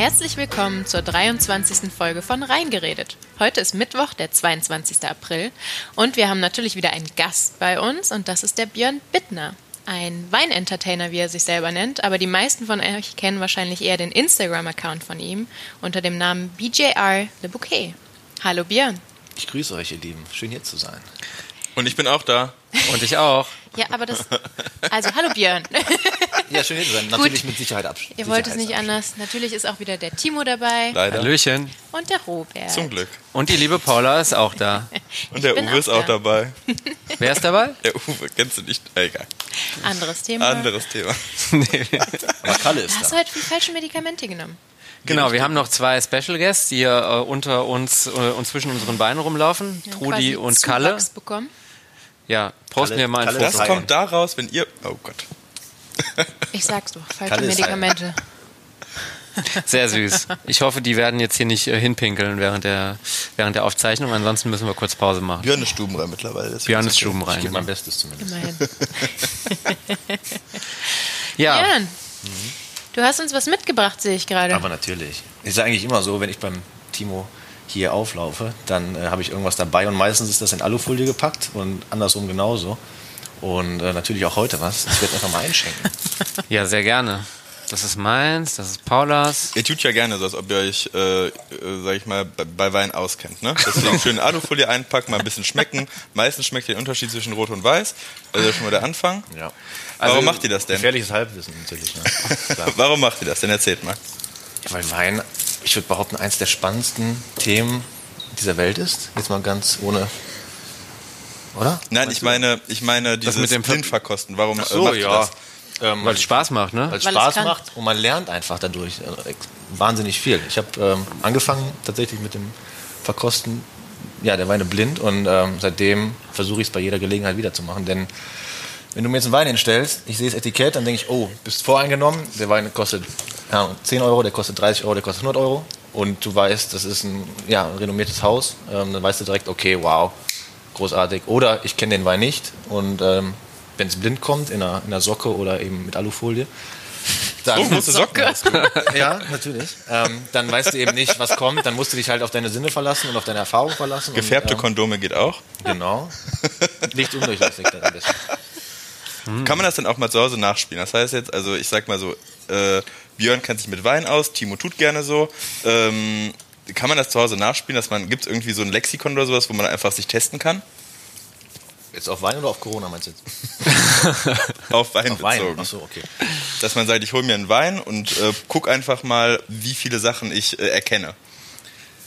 Herzlich willkommen zur 23. Folge von Reingeredet. Heute ist Mittwoch, der 22. April und wir haben natürlich wieder einen Gast bei uns und das ist der Björn Bittner. Ein Weinentertainer, wie er sich selber nennt, aber die meisten von euch kennen wahrscheinlich eher den Instagram-Account von ihm unter dem Namen BJR Le Bouquet. Hallo Björn. Ich grüße euch, ihr Lieben. Schön hier zu sein. Und ich bin auch da. Und ich auch. Ja, aber das. Also, hallo Björn. Ja, schön hier zu sein. Natürlich mit Sicherheit ab. Ihr wollt es nicht anders. Natürlich ist auch wieder der Timo dabei Leider. Hallöchen. und der Robert. Zum Glück. Und die liebe Paula ist auch da. Und der Uwe ist auch auch da. dabei. Wer ist dabei? Der Uwe kennst du nicht. Egal. Anderes Thema. Anderes Thema. Aber Kalle ist Hast du da. heute falsche Medikamente genommen? Genau, wir haben noch zwei Special Guests, die hier äh, unter uns äh, und zwischen unseren Beinen rumlaufen. Haben Trudi quasi und Zuwachs Kalle. bekommen. Ja, posten Kalle- wir mal ein Foto. Das Hi. kommt da raus, wenn ihr. Oh Gott. Ich sag's doch, falsche Kalle Medikamente. Sehr süß. Ich hoffe, die werden jetzt hier nicht äh, hinpinkeln während der, während der Aufzeichnung. Ansonsten müssen wir kurz Pause machen. Björn ist stubenrein mittlerweile. Björn ist okay. Ich stubenrein. gebe mein Bestes zumindest. Immerhin. Ja, Björn, du hast uns was mitgebracht, sehe ich gerade. Aber natürlich. Ist ja eigentlich immer so, wenn ich beim Timo hier auflaufe, dann äh, habe ich irgendwas dabei und meistens ist das in Alufolie gepackt und andersrum genauso. Und äh, natürlich auch heute was. Ich werde einfach mal einschenken. ja, sehr gerne. Das ist meins, das ist Paulas. Ihr tut ja gerne so, als ob ihr euch, äh, äh, sag ich mal, bei- bei Wein auskennt. Ne? Deswegen schön Alufolie einpacken, mal ein bisschen schmecken. Meistens schmeckt ihr den Unterschied zwischen Rot und Weiß. Das ist ja schon mal der Anfang. Ja. Warum macht ihr das denn? Gefährliches Halbwissen natürlich. Ne? Warum macht ihr das denn? Erzählt mal. Ja, weil Wein, ich würde behaupten, eins der spannendsten Themen dieser Welt ist. Jetzt mal ganz ohne. Oder? Nein, ich meine, ich meine dieses mit dem Ver- Blindverkosten. Warum Ach so, macht ja. das? Ähm, Weil es Spaß macht, ne? weil es Spaß kann. macht und man lernt einfach dadurch äh, wahnsinnig viel. Ich habe ähm, angefangen tatsächlich mit dem Verkosten ja, der Weine blind und ähm, seitdem versuche ich es bei jeder Gelegenheit wiederzumachen. Denn wenn du mir jetzt einen Wein hinstellst, ich sehe das Etikett, dann denke ich, oh, bist voreingenommen, der Wein kostet ja, 10 Euro, der kostet 30 Euro, der kostet 100 Euro und du weißt, das ist ein ja, ein renommiertes Haus, ähm, dann weißt du direkt, okay, wow, großartig. Oder ich kenne den Wein nicht und ähm, wenn es blind kommt, in einer, in einer Socke oder eben mit Alufolie, dann, Oh, große Socken. ja, natürlich. Ähm, dann weißt du eben nicht, was kommt. Dann musst du dich halt auf deine Sinne verlassen und auf deine Erfahrung verlassen. Gefärbte und, ähm, Kondome geht auch. Genau. Nicht undurchlässig dann am besten. Kann man das dann auch mal zu Hause nachspielen? Das heißt jetzt, also ich sag mal so, äh, Björn kennt sich mit Wein aus, Timo tut gerne so. Ähm, kann man das zu Hause nachspielen, dass man, gibt es irgendwie so ein Lexikon oder sowas, wo man einfach sich testen kann? Jetzt auf Wein oder auf Corona meinst du jetzt? Auf Wein Auf Wein. bezogen. Achso, okay. Dass man sagt, ich hole mir einen Wein und äh, guck einfach mal, wie viele Sachen ich äh, erkenne.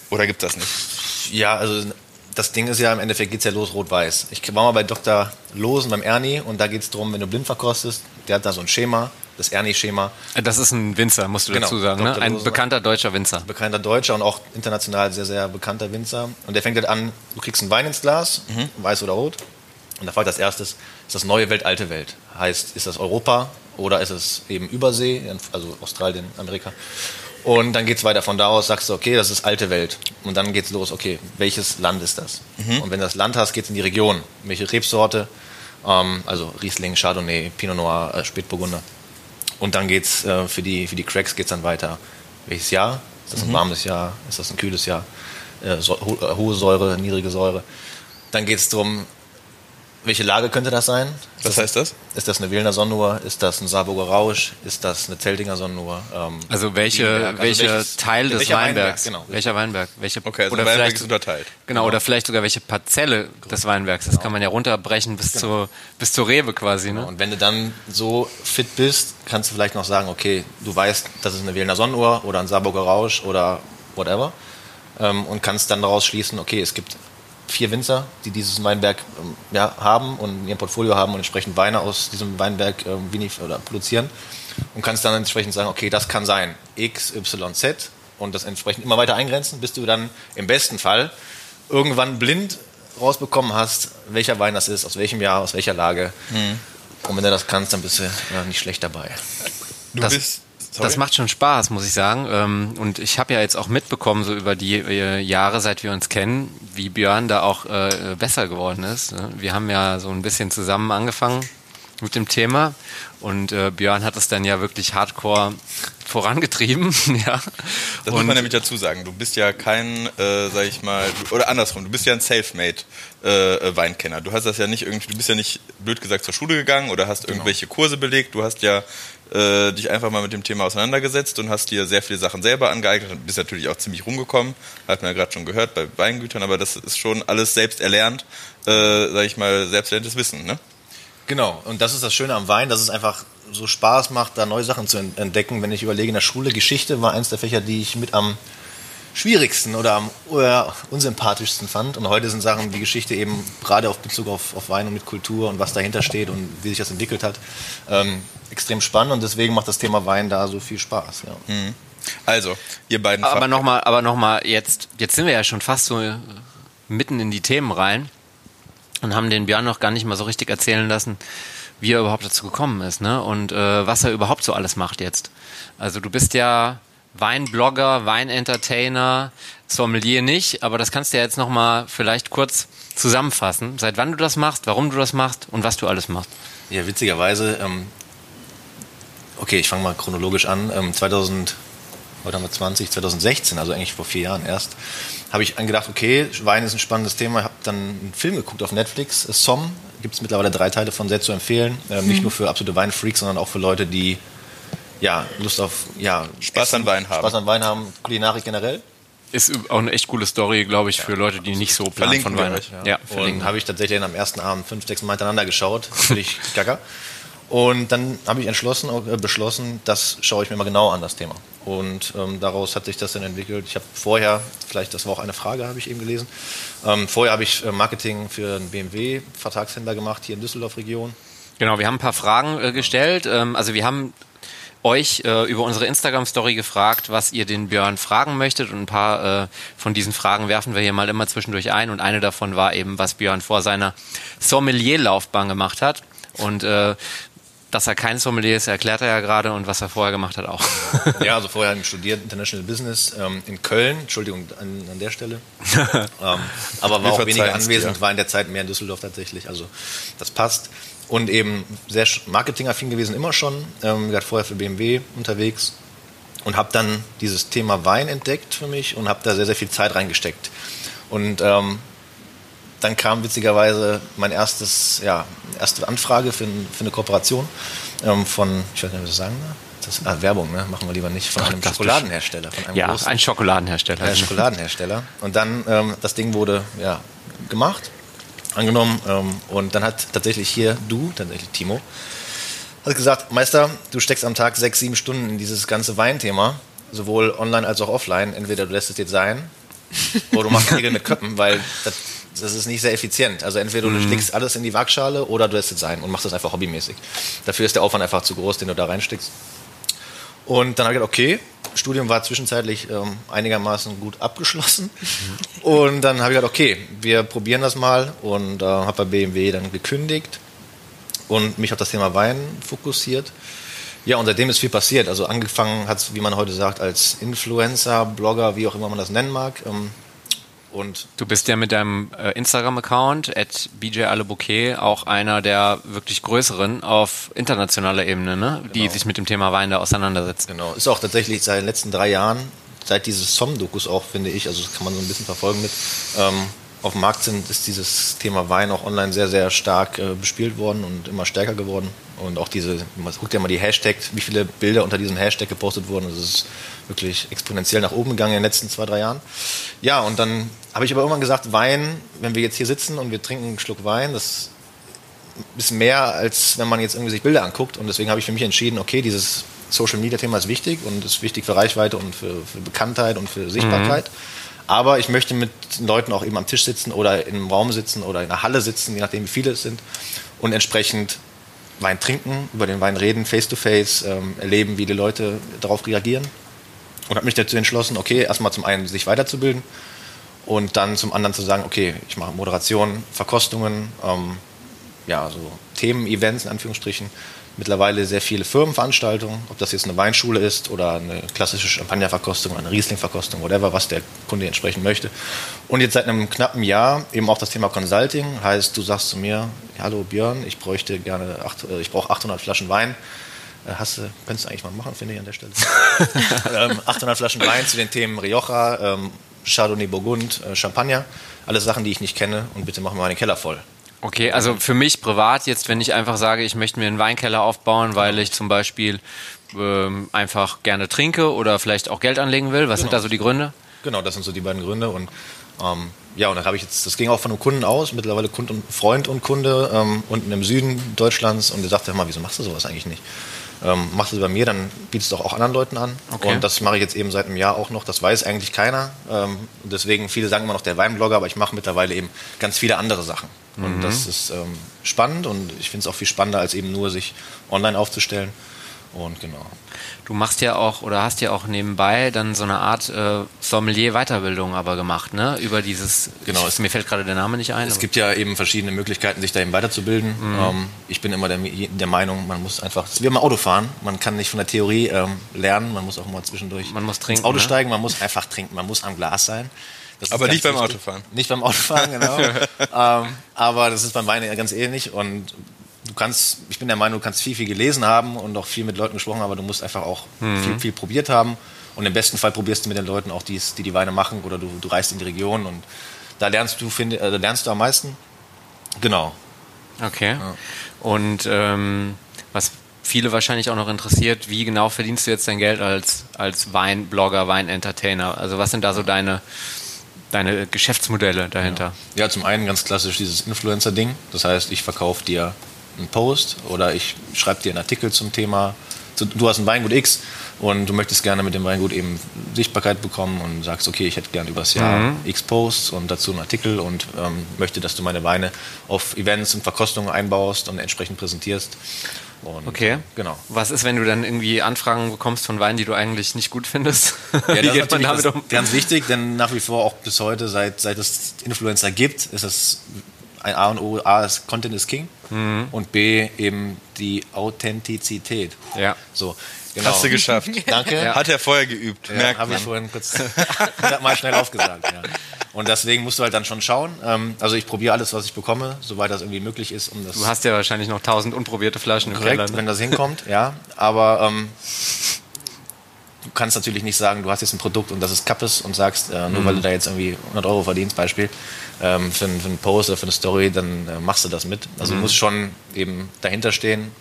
Oder gibt das nicht? Ja, also das Ding ist ja, im Endeffekt geht es ja los rot-weiß. Ich war mal bei Dr. Losen beim Ernie und da geht es darum, wenn du blind verkostest, der hat da so ein Schema, das Ernie-Schema. Das ist ein Winzer, musst du Genau, dazu sagen. Ne? Ein bekannter deutscher Winzer. bekannter Deutscher und auch international sehr, sehr bekannter Winzer. Und der fängt halt an, du kriegst einen Wein ins Glas, weiß oder rot. Und da fragt als erstes, ist das neue Welt, alte Welt? Heißt, ist das Europa oder ist es eben Übersee, also Australien, Amerika? Und dann geht es weiter von da aus, sagst du, okay, das ist alte Welt. Und dann geht's los, okay, welches Land ist das? Und wenn du das Land hast, geht's in die Region. Welche Rebsorte? Ähm, also Riesling, Chardonnay, Pinot Noir, äh, Spätburgunder. Und dann geht's äh, für die für die Cracks geht's dann weiter. Welches Jahr? Ist das ein warmes Jahr? Ist das ein kühles Jahr? Äh, so, ho äh, hohe Säure, niedrige Säure. Dann geht's drum, welche Lage könnte das sein? Was das, heißt das? Ist das eine Wilner Sonnenuhr? Ist das ein Saarburger Rausch? Ist das eine Zeltinger Sonnenuhr? Ähm, Also welche. Also welche welches- Teil des welcher Weinbergs? Weinberg, genau. Welcher Weinberg? Welche, Okay, also oder Weinberg vielleicht, ist unterteilt. Genau, oder vielleicht sogar welche Parzelle des Weinbergs. Das kann man ja runterbrechen bis, zur, bis zur Rebe quasi. Ne? Und wenn du dann so fit bist, kannst du vielleicht noch sagen, okay, du weißt, das ist eine Wilner Sonnenuhr oder ein Saarburger Rausch oder whatever. Ähm, und kannst dann daraus schließen, okay, es gibt vier Winzer, die dieses Weinberg ähm, ja, haben und in ihrem Portfolio haben und entsprechend Weine aus diesem Weinberg ähm, oder produzieren. Und kannst dann entsprechend sagen, okay, das kann sein X, Y, Z und das entsprechend immer weiter eingrenzen, bis du dann im besten Fall irgendwann blind rausbekommen hast, welcher Wein das ist, aus welchem Jahr, aus welcher Lage. Und wenn du das kannst, dann bist du ja, nicht schlecht dabei. Du Das- bist. Sorry? Das macht schon Spaß, muss ich sagen. Ähm, Und ich habe ja jetzt auch mitbekommen, so über die äh, Jahre, seit wir uns kennen, wie Björn da auch äh, besser geworden ist. ne? Wir haben ja so ein bisschen zusammen angefangen mit dem Thema. Und äh, Björn hat es dann ja wirklich hardcore vorangetrieben. ja. Das muss man nämlich dazu sagen. Du bist ja kein, äh, sag ich mal, oder andersrum, du bist ja ein Selfmade äh, Weinkenner. Du hast das ja nicht irgendwie, du bist ja nicht blöd gesagt zur Schule gegangen oder hast genau. irgendwelche Kurse belegt. Du hast ja äh, dich einfach mal mit dem Thema auseinandergesetzt und hast dir sehr viele Sachen selber angeeignet und bist natürlich auch ziemlich rumgekommen. Hat man ja gerade schon gehört bei Weingütern, aber das ist schon alles selbst erlernt, äh, sag ich mal, selbst erlerntes Wissen, ne? Genau, und das ist das Schöne am Wein, dass es einfach so Spaß macht, da neue Sachen zu entdecken. Wenn ich überlege, in der Schule, Geschichte war eins der Fächer, die ich mit am schwierigsten oder am oder unsympathischsten fand. Und heute sind Sachen wie Geschichte eben gerade auf Bezug auf, auf Wein und mit Kultur und was dahinter steht und wie sich das entwickelt hat, ähm, extrem spannend. Und deswegen macht das Thema Wein da so viel Spaß. Ja. Mhm. Also, ihr beiden. Aber nochmal, aber nochmal, jetzt, jetzt sind wir ja schon fast so äh, mitten in die Themen rein und haben den Björn noch gar nicht mal so richtig erzählen lassen, wie er überhaupt dazu gekommen ist, ne? Und äh, was er überhaupt so alles macht jetzt. Also du bist ja Weinblogger, Weinentertainer, Sommelier nicht, aber das kannst du ja jetzt nochmal vielleicht kurz zusammenfassen. Seit wann du das machst, warum du das machst und was du alles machst. Ja, witzigerweise, ähm, okay, ich fange mal chronologisch an. Ähm, 2000, heute haben wir 20, 2016, also eigentlich vor vier Jahren erst, habe ich angedacht, okay, Wein ist ein spannendes Thema. Ich habe dann einen Film geguckt auf Netflix, äh, Somm, gibt es mittlerweile drei Teile von sehr zu empfehlen. Ähm, mhm. Nicht nur für absolute Weinfreaks, sondern auch für Leute, die ja, Lust auf ja, Spaß Essen, an Wein haben. Spaß an Wein haben, Kulinarik generell. Ist auch eine echt coole Story, glaube ich, für Leute, die nicht so planen von Wein. Ja, ja und habe ich tatsächlich am ersten Abend fünf, sechs Mal hintereinander geschaut. Völlig gaga. Und dann habe ich entschlossen, äh, beschlossen, das schaue ich mir mal genau an, das Thema. Und ähm, daraus hat sich das dann entwickelt. Ich habe vorher, vielleicht, das war auch eine Frage, habe ich eben gelesen, ähm, vorher habe ich äh, Marketing für einen BMW-Vertragshändler gemacht, hier in Düsseldorf-Region. Genau, wir haben ein paar Fragen äh, gestellt. Ähm, also wir haben euch äh, über unsere Instagram-Story gefragt, was ihr den Björn fragen möchtet. Und ein paar äh, von diesen Fragen werfen wir hier mal immer zwischendurch ein. Und eine davon war eben, was Björn vor seiner Sommelier-Laufbahn gemacht hat. Und äh, dass er kein Sommelier ist, erklärt er ja gerade und was er vorher gemacht hat auch. ja, also vorher studiert International Business ähm, in Köln, Entschuldigung an, an der Stelle. ähm, aber war auch weniger anwesend, war in der Zeit mehr in Düsseldorf tatsächlich. Also das passt und eben sehr marketingaffin gewesen, immer schon. Ähm, ich war vorher für BMW unterwegs und habe dann dieses Thema Wein entdeckt für mich und habe da sehr, sehr viel Zeit reingesteckt. Und ähm, dann kam witzigerweise mein erstes, ja, erste Anfrage für, für eine Kooperation ähm, von, ich weiß nicht, was ich sagen das, ah, Werbung, ne? machen wir lieber nicht, von einem Schokoladenhersteller. Von einem ja, großen, ein Schokoladenhersteller. Ein Schokoladenhersteller. Und dann, ähm, das Ding wurde ja, gemacht angenommen. Ähm, und dann hat tatsächlich hier du, tatsächlich Timo, hat gesagt, Meister, du steckst am Tag sechs, sieben Stunden in dieses ganze Weinthema, sowohl online als auch offline. Entweder du lässt es jetzt sein oder du machst Nägel mit Köppen, weil das, das, ist nicht sehr effizient. Also entweder du mhm. steckst alles in die Waagschale oder du lässt es sein und machst das einfach hobbymäßig. Dafür ist der Aufwand einfach zu groß, den du da reinsteckst. Und dann habe ich gedacht, okay, Studium war zwischenzeitlich ähm, einigermaßen gut abgeschlossen. Und dann habe ich gedacht, okay, wir probieren das mal und äh, habe bei BMW dann gekündigt und mich auf das Thema Wein fokussiert. Ja, und seitdem ist viel passiert. Also angefangen hat es, wie man heute sagt, als Influencer, Blogger, wie auch immer man das nennen mag. Ähm, und du bist ja mit deinem äh, Instagram-Account at bjalebouquet auch einer der wirklich größeren auf internationaler Ebene, ne? Genau. die sich mit dem Thema Wein da auseinandersetzt. Genau, ist auch tatsächlich seit den letzten drei Jahren, seit dieses Som-Dokus auch, finde ich, also das kann man so ein bisschen verfolgen mit, ähm, auf dem Markt sind, ist dieses Thema Wein auch online sehr, sehr stark äh, bespielt worden und immer stärker geworden. Und auch diese, man guckt ja mal die Hashtags, wie viele Bilder unter diesem Hashtag gepostet wurden. Das ist wirklich exponentiell nach oben gegangen in den letzten zwei, drei Jahren. Ja, und dann habe ich aber irgendwann gesagt, Wein, wenn wir jetzt hier sitzen und wir trinken einen Schluck Wein, das ist mehr, als wenn man jetzt irgendwie sich Bilder anguckt. Und deswegen habe ich für mich entschieden, okay, dieses Social Media Thema ist wichtig und ist wichtig für Reichweite und für, für Bekanntheit und für Sichtbarkeit. Mhm. Aber ich möchte mit Leuten auch eben am Tisch sitzen oder in einem Raum sitzen oder in einer Halle sitzen, je nachdem wie viele es sind. Und entsprechend Wein trinken, über den Wein reden, face to face, ähm, erleben, wie die Leute darauf reagieren. Und habe mich dazu entschlossen, okay, erstmal zum einen sich weiterzubilden und dann zum anderen zu sagen, okay, ich mache Moderation, Verkostungen, ähm, ja, so Themen, Events in Anführungsstrichen, mittlerweile sehr viele Firmenveranstaltungen, ob das jetzt eine Weinschule ist oder eine klassische Champagnerverkostung, eine Rieslingverkostung, whatever, was der Kunde entsprechend möchte. Und jetzt seit einem knappen Jahr eben auch das Thema Consulting, heißt, du sagst zu mir, hallo Björn, ich bräuchte gerne, acht, äh, ich brauche 800 Flaschen Wein. Äh, Hast du, könntest du eigentlich mal machen, finde ich an der Stelle. ähm, 800 Flaschen Wein zu den Themen Rioja, ähm, Chardonnay Burgund, äh, Champagner, alles Sachen, die ich nicht kenne und bitte machen wir meinen Keller voll. Okay, also für mich privat jetzt, wenn ich einfach sage, ich möchte mir einen Weinkeller aufbauen, weil ich zum Beispiel ähm, einfach gerne trinke oder vielleicht auch Geld anlegen will. Was sind Genau. da so die Gründe? Genau, das sind so die beiden Gründe. Und ähm, ja, und dann habe ich jetzt, das ging auch von einem Kunden aus, mittlerweile Kund und Freund und Kunde ähm, unten im Süden Deutschlands und der sagte, hör mal, wieso machst du sowas eigentlich nicht? Ähm, machst du es bei mir, dann bietest du auch, anderen Leuten an. Okay. Und das mache ich jetzt eben seit einem Jahr auch noch. Das weiß eigentlich keiner. Ähm, deswegen, viele sagen immer noch der Weinblogger, aber ich mache mittlerweile eben ganz viele andere Sachen. Und das ist ähm, spannend und ich finde es auch viel spannender, als eben nur sich online aufzustellen. Und genau. Du machst ja auch oder hast ja auch nebenbei dann so eine Art äh, Sommelier-Weiterbildung aber gemacht, ne? Über dieses, Genau, ich, es- mir fällt gerade der Name nicht ein. Es gibt ja eben verschiedene Möglichkeiten, sich da eben weiterzubilden. Ähm, ich bin immer der, der Meinung, man muss einfach, es ist wie beim Autofahren, man kann nicht von der Theorie ähm, lernen, man muss auch mal zwischendurch Man muss trinken, ins Auto ne? steigen, man muss einfach trinken, man muss am Glas sein. Das Aber nicht beim wichtig. Autofahren. Nicht beim Autofahren, genau. ähm, aber das ist beim Wein ja ganz ähnlich und du kannst, ich bin der Meinung, du kannst viel, viel gelesen haben und auch viel mit Leuten gesprochen, aber du musst einfach auch viel, viel probiert haben. Und im besten Fall probierst du mit den Leuten auch, die die, die Weine machen oder du, du reist in die Region und da lernst du, finde, äh, da lernst du am meisten. Genau. Okay. Und ähm, was viele wahrscheinlich auch noch interessiert, wie genau verdienst du jetzt dein Geld als, als Weinblogger, Weinentertainer? Also was sind da so deine, deine Geschäftsmodelle dahinter? Ja, zum einen ganz klassisch dieses Influencer-Ding. Das heißt, ich verkaufe dir einen Post oder ich schreibe dir einen Artikel zum Thema. Du hast ein Weingut X und du möchtest gerne mit dem Weingut eben Sichtbarkeit bekommen und sagst, okay, ich hätte gerne übers Jahr X Posts und dazu einen Artikel und ähm, möchte, dass du meine Weine auf Events und Verkostungen einbaust und entsprechend präsentierst. Und, Okay. Genau. Was ist, wenn du dann irgendwie Anfragen bekommst von Weinen, die du eigentlich nicht gut findest? Ja, wie das geht man damit das- um? Ganz wichtig, denn nach wie vor auch bis heute, seit, seit es Influencer gibt, ist es ein A und O. A ist Content is King und B eben die Authentizität. Ja. So, genau. Hast du geschafft. Danke. Hat er vorher geübt, Ja, merkt habe ich vorhin kurz mal schnell aufgesagt. Ja. Und deswegen musst du halt dann schon schauen. Ähm, also ich probiere alles, was ich bekomme, soweit das irgendwie möglich ist, um das Du hast ja wahrscheinlich noch tausend unprobierte Flaschen im korrekt, Keller. wenn Ne? das hinkommt, ja. Aber ähm, du kannst natürlich nicht sagen, du hast jetzt ein Produkt und das ist Kappes und sagst, äh, nur Mhm. weil du da jetzt irgendwie 100 Euro verdienst, Beispiel, ähm, für, einen- für einen Post oder für eine Story, dann äh, machst du das mit. Also Mhm. du musst schon eben dahinter stehen.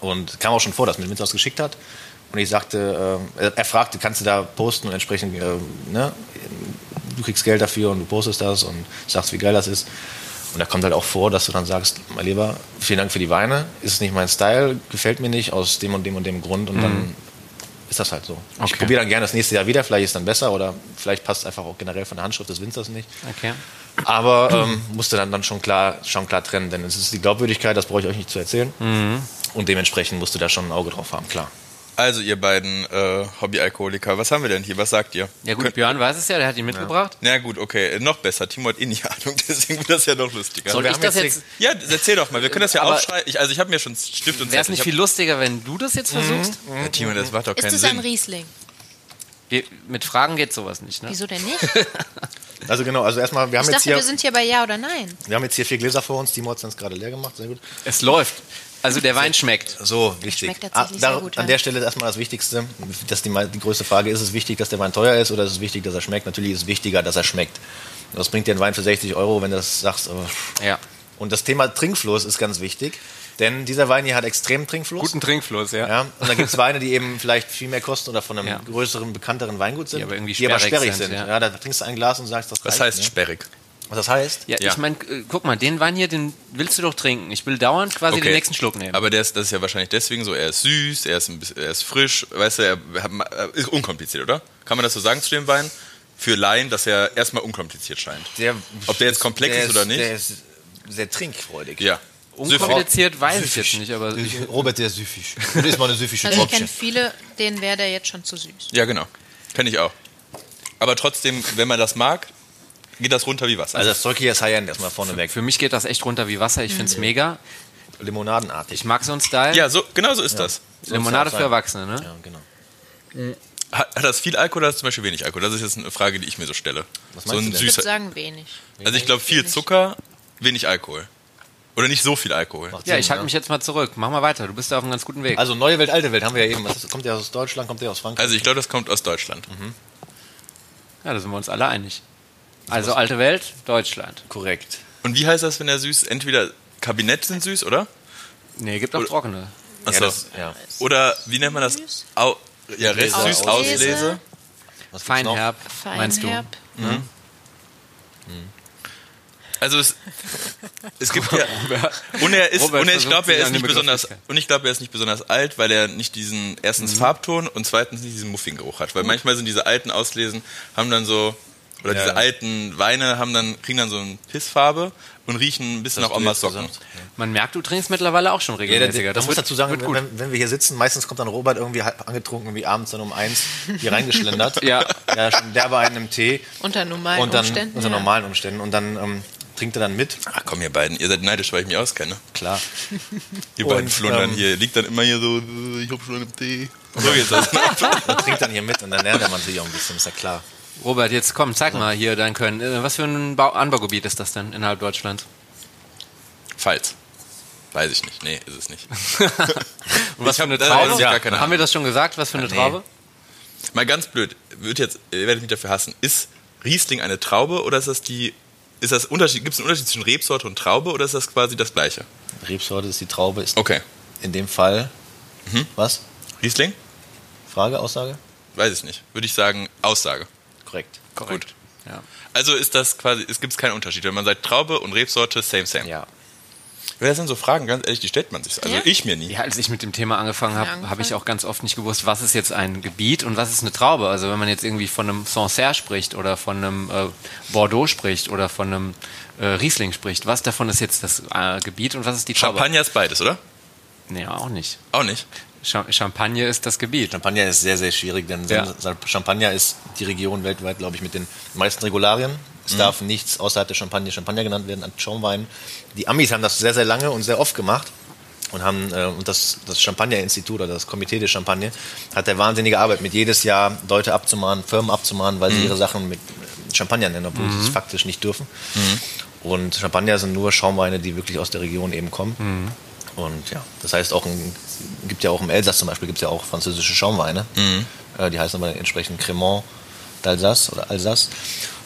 Und kam auch schon vor, dass mir was geschickt hat. Und ich sagte, äh, er- fragte, kannst du da posten und entsprechend, äh, ne, du kriegst Geld dafür und du postest das und sagst, wie geil das ist. Und da kommt halt auch vor, dass du dann sagst, mein Lieber, vielen Dank für die Weine, ist nicht mein Style, gefällt mir nicht aus dem und dem und dem Grund und dann ist das halt so. Ich Okay. probiere dann gerne das nächste Jahr wieder, vielleicht ist dann besser oder vielleicht passt einfach auch generell von der Handschrift des Winzers nicht. Okay. Aber ähm, musste dann, dann schon, klar, schon klar trennen, denn es ist die Glaubwürdigkeit, das brauche ich euch nicht zu erzählen. Und dementsprechend musst du da schon ein Auge drauf haben, klar. Also ihr beiden äh, Hobbyalkoholiker, was haben wir denn hier? Was sagt ihr? Ja gut, Könnt- Björn weiß es ja, der hat ihn mitgebracht. Na gut, okay, noch besser. Timo hat eh nicht Ahnung, deswegen wird das ja noch lustiger. Soll wir ich haben das jetzt ja, erzähl doch mal, wir können das ja aufschreiben. Ich, also ich habe mir schon Stift und Wäre es Zettel. nicht Ich viel lustiger, wenn du das jetzt versuchst? hab, ja, Timo, das macht doch Ist keinen es ein Sinn. Riesling? Wir, mit Fragen geht sowas nicht, ne? Wieso denn nicht? Also genau, also erstmal, wir haben, Ich jetzt dachte, hier, wir sind hier bei Ja oder Nein. wir haben jetzt hier vier Gläser vor uns, Timo hat es uns gerade leer gemacht, sehr gut. Es läuft. Also der Wein schmeckt. So, wichtig. Schmeckt tatsächlich Ah, sehr gut, An ja. der Stelle ist erstmal das Wichtigste, dass die, die größte Frage ist, ist es wichtig, dass der Wein teuer ist oder ist es wichtig, dass er schmeckt? Natürlich ist es wichtiger, dass er schmeckt. Was bringt dir ein Wein für 60 Euro, wenn du das sagst? Ja. Und das Thema Trinkfluss ist ganz wichtig, denn dieser Wein hier hat extremen Trinkfluss. Guten Trinkfluss, ja. Ja, und dann gibt es Weine, die eben vielleicht viel mehr kosten oder von einem Ja. größeren, bekannteren Weingut sind, Die aber irgendwie sperrig, sperrig sind. sind, ja. ja. da trinkst du ein Glas und sagst, das Was reicht heißt mir. sperrig? Was das heißt? Ja, Ja. ich meine, äh, guck mal, den Wein hier, den willst du doch trinken. Ich will dauernd quasi den nächsten Schluck nehmen. Aber der ist, das ist ja wahrscheinlich deswegen so, er ist süß, er ist, ein bisschen, er ist frisch, weißt du, er er ist unkompliziert, oder? Kann man das so sagen zu dem Wein? Für Laien, dass er erstmal unkompliziert scheint. Der, Ob der jetzt komplex der ist oder nicht? Der ist sehr trinkfreudig. Ja. Unkompliziert weiß ich jetzt nicht, aber Robert, der ist süffig. Das ist mal eine süffische Also ich kenne viele, denen wäre der jetzt schon zu süß. Ja, genau. Kenne ich auch. Aber trotzdem, wenn man das mag, geht das runter wie Wasser. Also das Zeug hier ist High-End erstmal vorneweg. für mich geht das echt runter wie Wasser. Ich finde es mega. limonadenartig. Ich mag so einen Style. Ja, so, genau so ist das. Limonade Soll's für. Erwachsene, ne? Ja, genau. Hat, hat das viel Alkohol oder hat das zum Beispiel wenig Alkohol? Das ist jetzt eine Frage, die ich mir so stelle. Was so ein du denn? Ich würde sagen wenig. Also ich glaube viel Wenig. Zucker, wenig Alkohol. Oder nicht so viel Alkohol. Macht Ja, Sinn, ich halte ne? mich jetzt mal zurück. Mach mal weiter. Du bist da auf einem ganz guten Weg. Also neue Welt, alte Welt haben wir ja eben. Was ist, kommt der aus Deutschland, kommt der aus Frankreich? Also ich glaube, das kommt aus Deutschland. Ja, da sind wir uns alle einig. Also alte Welt, Deutschland. korrekt. Und wie heißt das, wenn er süß? Entweder Kabinett sind süß, oder? Nee, gibt auch Oder- trockene. Achso. Ja, das, ja. Oder wie nennt man das? Au ja, Rest Auslese. süß Auslese. Was noch? Feinherb, meinst du? Feinherb. Also es, es gibt ja und er ist Robert und er, ich glaube er ist nicht besonders und ich glaube er ist nicht besonders alt, weil er nicht diesen erstens Farbton und zweitens nicht diesen Muffinggeruch hat, weil manchmal sind diese alten Auslesen haben dann so oder Ja. diese alten Weine haben dann kriegen dann so eine Pissfarbe und riechen ein bisschen nach Omas Socken. gesagt? Man merkt, du trinkst mittlerweile auch schon Ja, der, regelmäßiger. der, das man muss dazu sagen, wenn, wenn, wir hier sitzen, meistens kommt dann Robert irgendwie halb angetrunken, irgendwie abends dann um eins hier reingeschlendert. Ja. ja schon derbe einen im Tee. Unter normalen und dann Umständen. unter ja. normalen Umständen. Und dann ähm, trinkt er dann mit. Ach komm, ihr beiden, ihr seid neidisch, weil ich mich auskenne. Klar. Ihr beiden Und, flundern ähm, hier, liegt dann immer hier so, äh, ich hab schon einen Tee. So geht's das. Und trinkt dann hier mit und dann lernt er man natürlich auch ein bisschen, ist ja klar. Robert, jetzt komm, zeig mal hier dein Können. Äh, Was für ein Bau Anbaugebiet ist das denn innerhalb Deutschlands? Pfalz. Weiß ich nicht. Nee, ist es nicht. Und was Ich für eine Traube? ich keine Haben wir das schon gesagt? Was für eine Nee. Traube? Mal ganz blöd, wird jetzt, ihr werdet mich dafür hassen. Ist Riesling eine Traube oder ist das die, ist das Unterschied, gibt es einen Unterschied zwischen Rebsorte und Traube oder ist das quasi das gleiche? Rebsorte ist die Traube, ist Okay. in dem Fall. Was? Riesling? Frage, Aussage? Weiß ich nicht. Würde ich sagen, Aussage. Korrekt. Gut. Ja. Also ist das quasi, es gibt keinen Unterschied. Wenn man sagt Traube und Rebsorte, same, same. Ja. Das sind so Fragen, ganz ehrlich, die stellt man sich. Also Ja? ich mir nie. Ja, als ich mit dem Thema angefangen habe, habe ich auch ganz oft nicht gewusst, was ist jetzt ein Gebiet und was ist eine Traube. Also wenn man jetzt irgendwie von einem Sancerre spricht oder von einem äh, Bordeaux spricht oder von einem äh, Riesling spricht, was davon ist jetzt das äh, Gebiet und was ist die Traube? Champagner ist beides, oder? Nee, auch nicht. Auch nicht. Cha Champagner ist das Gebiet. Champagner ist sehr, sehr schwierig, denn Ja. Champagner ist die Region weltweit, glaube ich, mit den meisten Regularien. Es darf nichts außerhalb der Champagne Champagner genannt werden, an Schaumwein. Die Amis haben das sehr, sehr lange und sehr oft gemacht. Und haben äh, und das, das Champagner-Institut oder das Komitee de Champagne hat der wahnsinnige Arbeit mit jedes Jahr Leute abzumahnen, Firmen abzumahnen, weil sie ihre Sachen mit Champagner nennen, obwohl sie es faktisch nicht dürfen. Und Champagner sind nur Schaumweine, die wirklich aus der Region eben kommen. Und ja, das heißt auch, ein, gibt ja auch im Elsass zum Beispiel, gibt es ja auch französische Schaumweine. Äh, die heißen aber entsprechend Cremant d'Alsace oder Alsace.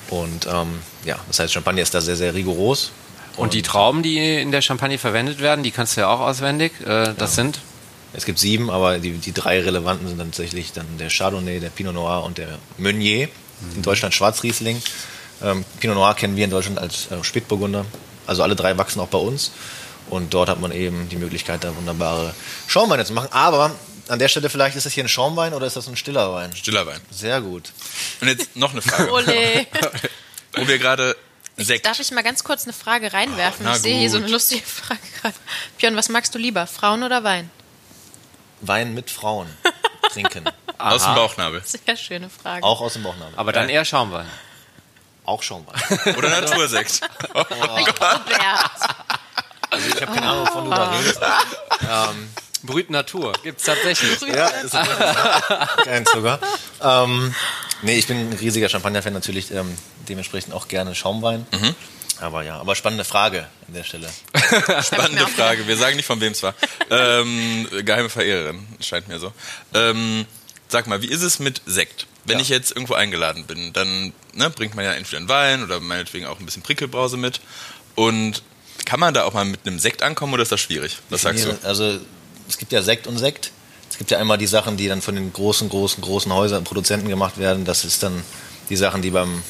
Und ähm, ja, das heißt, Champagner ist da sehr, sehr rigoros. Und die Trauben, die in der Champagne verwendet werden, die kannst du ja auch auswendig. Äh, das sind Es gibt sieben, aber die, die drei relevanten sind dann tatsächlich dann der Chardonnay, der Pinot Noir und der Meunier. In Deutschland Schwarzriesling. Ähm, Pinot Noir kennen wir in Deutschland als äh, Spätburgunder. Also alle drei wachsen auch bei uns. Und dort hat man eben die Möglichkeit, da wunderbare Schaumweine zu machen. Aber an der Stelle vielleicht, ist das hier ein Schaumwein oder ist das ein stiller Wein? Stiller Wein. Sehr gut. Und jetzt noch eine Frage. Ole. Wo wir gerade Sekt. Darf ich mal ganz kurz eine Frage reinwerfen? Na ich sehe hier so eine lustige Frage gerade. Björn, was magst du lieber, Frauen oder Wein? Wein mit Frauen trinken. aus dem Bauchnabel. Sehr schöne Frage. Auch aus dem Bauchnabel. aber dann eher Schaumwein. Auch Schaumwein. Oder Natursekt. Robert. Also ich habe keine Ahnung, wovon du da redest. Brüt Natur gibt's tatsächlich. Ja, ist kein Zucker. Ähm, nee, ich bin ein riesiger Champagner-Fan, natürlich ähm, dementsprechend auch gerne Schaumwein. Aber ja, aber spannende Frage an der Stelle. Spannende Frage. Wir sagen nicht, von wem es war. Ähm, geheime Verehrerin, scheint mir so. Ähm, sag mal, wie ist es mit Sekt? Wenn Ja. ich jetzt irgendwo eingeladen bin, dann ne, bringt man ja entweder einen Wein oder meinetwegen auch ein bisschen Prickelbrause mit. Und kann man da auch mal mit einem Sekt ankommen oder ist das schwierig? Was sagst du? Also es gibt ja Sekt und Sekt. Es gibt ja einmal die Sachen, die dann von den großen, großen, großen Häusern, Produzenten gemacht werden. Das ist dann die Sachen, die beim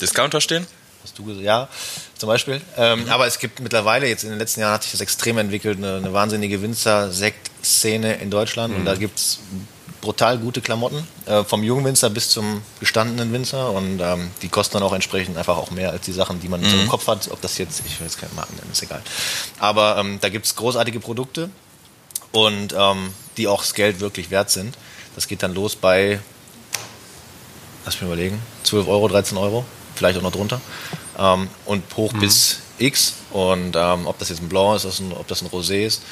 Discounter stehen? Hast du gesagt? Ja, zum Beispiel. Ähm, Aber es gibt mittlerweile, jetzt in den letzten Jahren hat sich das extrem entwickelt, eine, eine wahnsinnige Winzer-Sekt-Szene in Deutschland. Und da gibt es brutal gute Klamotten, äh, vom jungen Winzer bis zum gestandenen Winzer. Und ähm, die kosten dann auch entsprechend einfach auch mehr als die Sachen, die man so im Kopf hat. Ob das jetzt, ich will jetzt keine Marken nennen, ist egal. Aber ähm, da gibt es großartige Produkte und ähm, die auch das Geld wirklich wert sind. Das geht dann los bei, lass mich überlegen, 12 Euro, 13 Euro, vielleicht auch noch drunter. Ähm, und hoch bis X und ähm, ob das jetzt ein Blanc ist, ob das ein Rosé ist.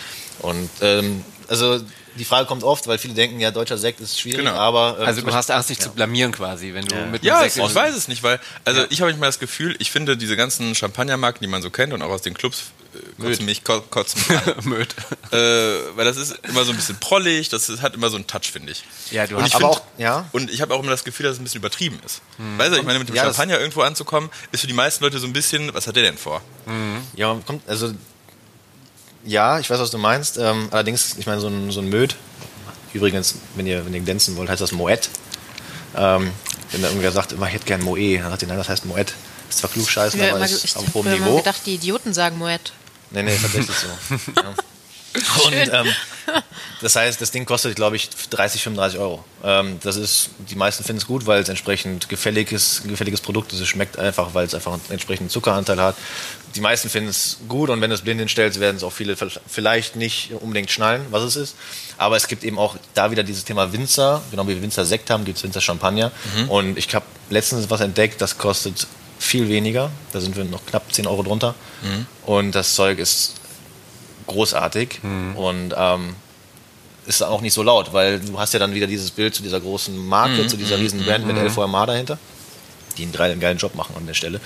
Und ähm, also die Frage kommt oft, weil viele denken, ja, deutscher Sekt ist schwierig, Genau. aber ähm, Also du hast Angst, dich zu blamieren quasi, wenn du mit Ja, einem ich, Sekt ich weiß es nicht, weil, also ich habe manchmal das Gefühl, ich finde diese ganzen Champagnermarken, die man so kennt und auch aus den Clubs, äh, kotzen mich ko kotzen mich. Möd. äh, weil das ist immer so ein bisschen prollig, das ist, hat immer so einen Touch, finde ich. Ja, du und hast ich aber find, auch- ja. Und ich habe auch immer das Gefühl, dass es ein bisschen übertrieben ist. Weißt du, ich meine, mit dem Ja, Champagner irgendwo anzukommen, ist für die meisten Leute so ein bisschen, was hat der denn vor? Ja, kommt, also ja, ich weiß, was du meinst. Ähm, allerdings, ich meine, so ein, so ein Möd, übrigens, wenn ihr, wenn ihr glänzen wollt, heißt das Moet. Ähm, wenn da irgendwer sagt, immer, ich hätte gern Moe, dann sagt ihr, nein, das heißt Moet. Ist zwar klugscheißen, Ich habe aber immer, ist ich auf hohem Niveau. gedacht, die Idioten sagen Moet. Nee, nee, tatsächlich so. ja. Und ähm, das heißt, das Ding kostet, glaube ich, 30, 35 Euro. Ähm, das ist, die meisten finden es gut, weil es entsprechend gefälliges, gefälliges Produkt ist. Es schmeckt einfach, weil es einfach einen entsprechenden Zuckeranteil hat. Die meisten finden es gut und wenn du es blind hinstellst, werden es auch viele vielleicht nicht unbedingt schnallen, was es ist. Aber es gibt eben auch da wieder dieses Thema Winzer. Genau wie wir Winzer Sekt haben, gibt es Winzer Champagner. Und ich habe letztens was entdeckt, das kostet viel weniger. Da sind wir noch knapp 10 Euro drunter. Und das Zeug ist großartig und ähm, ist auch nicht so laut, weil du hast ja dann wieder dieses Bild zu dieser großen Marke, zu dieser riesen Brand mit LVMA dahinter, die einen geilen, geilen Job machen an der Stelle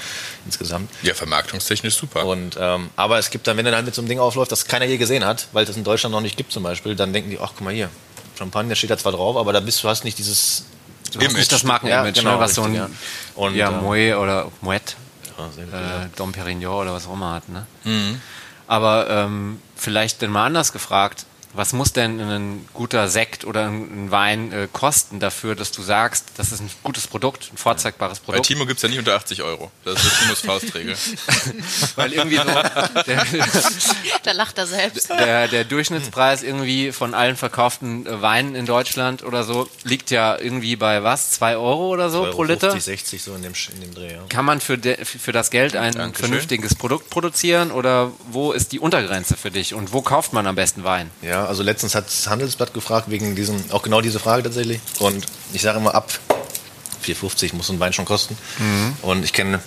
insgesamt. Ja, vermarktungstechnisch super. Und, ähm, aber es gibt dann, wenn du dann mit so einem Ding aufläuft, das keiner je gesehen hat, weil es das in Deutschland noch nicht gibt zum Beispiel, dann denken die, ach guck mal hier, Champagner steht da zwar drauf, aber da bist du hast nicht dieses Du hast nicht das Markenimage, Ja, genau, ne, was so ein richtig, ja. Und, ja, ähm, Moet oder Moet, ja, äh. Dom Perignon oder was auch immer hat. Ne? Aber ähm, vielleicht denn mal anders gefragt, was muss denn ein guter Sekt oder ein Wein äh, kosten dafür, dass du sagst, das ist ein gutes Produkt, ein vorzeigbares Bei Produkt? Timo gibt es ja nicht unter 80 Euro. Das ist Timos Faustregel. Weil irgendwie so der, Da lacht er selbst. der, der Durchschnittspreis irgendwie von allen verkauften äh, Weinen in Deutschland oder so liegt ja irgendwie bei was? 2 Euro oder so pro Euro Liter? 50, 60 so in dem, in dem Dreh, ja. Kann man für, de, für das Geld ein Dankeschön. vernünftiges Produkt produzieren oder wo ist die Untergrenze für dich und wo kauft man am besten Wein? Ja, also letztens hat das Handelsblatt gefragt wegen diesem, auch genau diese Frage tatsächlich. Und ich sage immer, ab 4,50 muss ein Wein schon kosten. Und ich kenne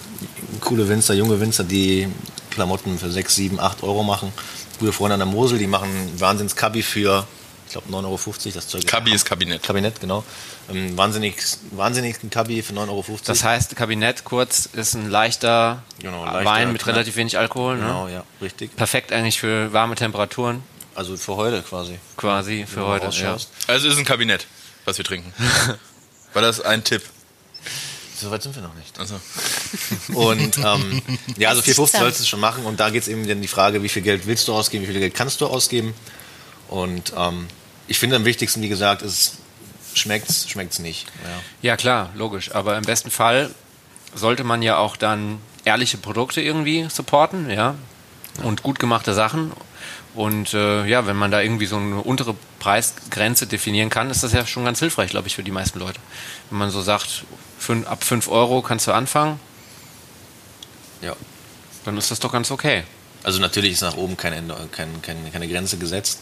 coole Winzer, junge Winzer, die Klamotten für 6, 7, 8 Euro machen. Gute Freunde an der Mosel, die machen wahnsinns Kabi für, ich glaube, 9,50 Euro. Das Zeug Kabi ist Kabinett. Kabinett, genau. Ähm, wahnsinnig, wahnsinnig ein Kabi für 9,50 Euro. Das heißt, Kabinett kurz ist ein leichter, Genau, leichter, Wein mit relativ wenig Alkohol. Ne? Genau, ja, richtig. Perfekt eigentlich für warme Temperaturen Also für heute quasi. quasi für heute. Ja. Also ist ein Kabinett, was wir trinken. War das ein Tipp? So weit sind wir noch nicht. Also, Und ähm, ja, also Das ist 450 dann- sollst du schon machen. Und da geht es eben dann die Frage, wie viel Geld willst du ausgeben, wie viel Geld kannst du ausgeben. Und ähm, ich finde am wichtigsten, wie gesagt, ist, schmeckt's, schmeckt's nicht. Ja. ja klar, logisch. Aber im besten Fall sollte man ja auch dann ehrliche Produkte irgendwie supporten, ja, und gut gemachte Sachen. Und äh, ja, wenn man da irgendwie so eine untere Preisgrenze definieren kann, ist das ja schon ganz hilfreich, glaube ich, für die meisten Leute. Wenn man so sagt, fün- ab 5 Euro kannst du anfangen, ja. dann ist das doch ganz okay. Also natürlich ist nach oben kein Ende, kein, kein, keine Grenze gesetzt.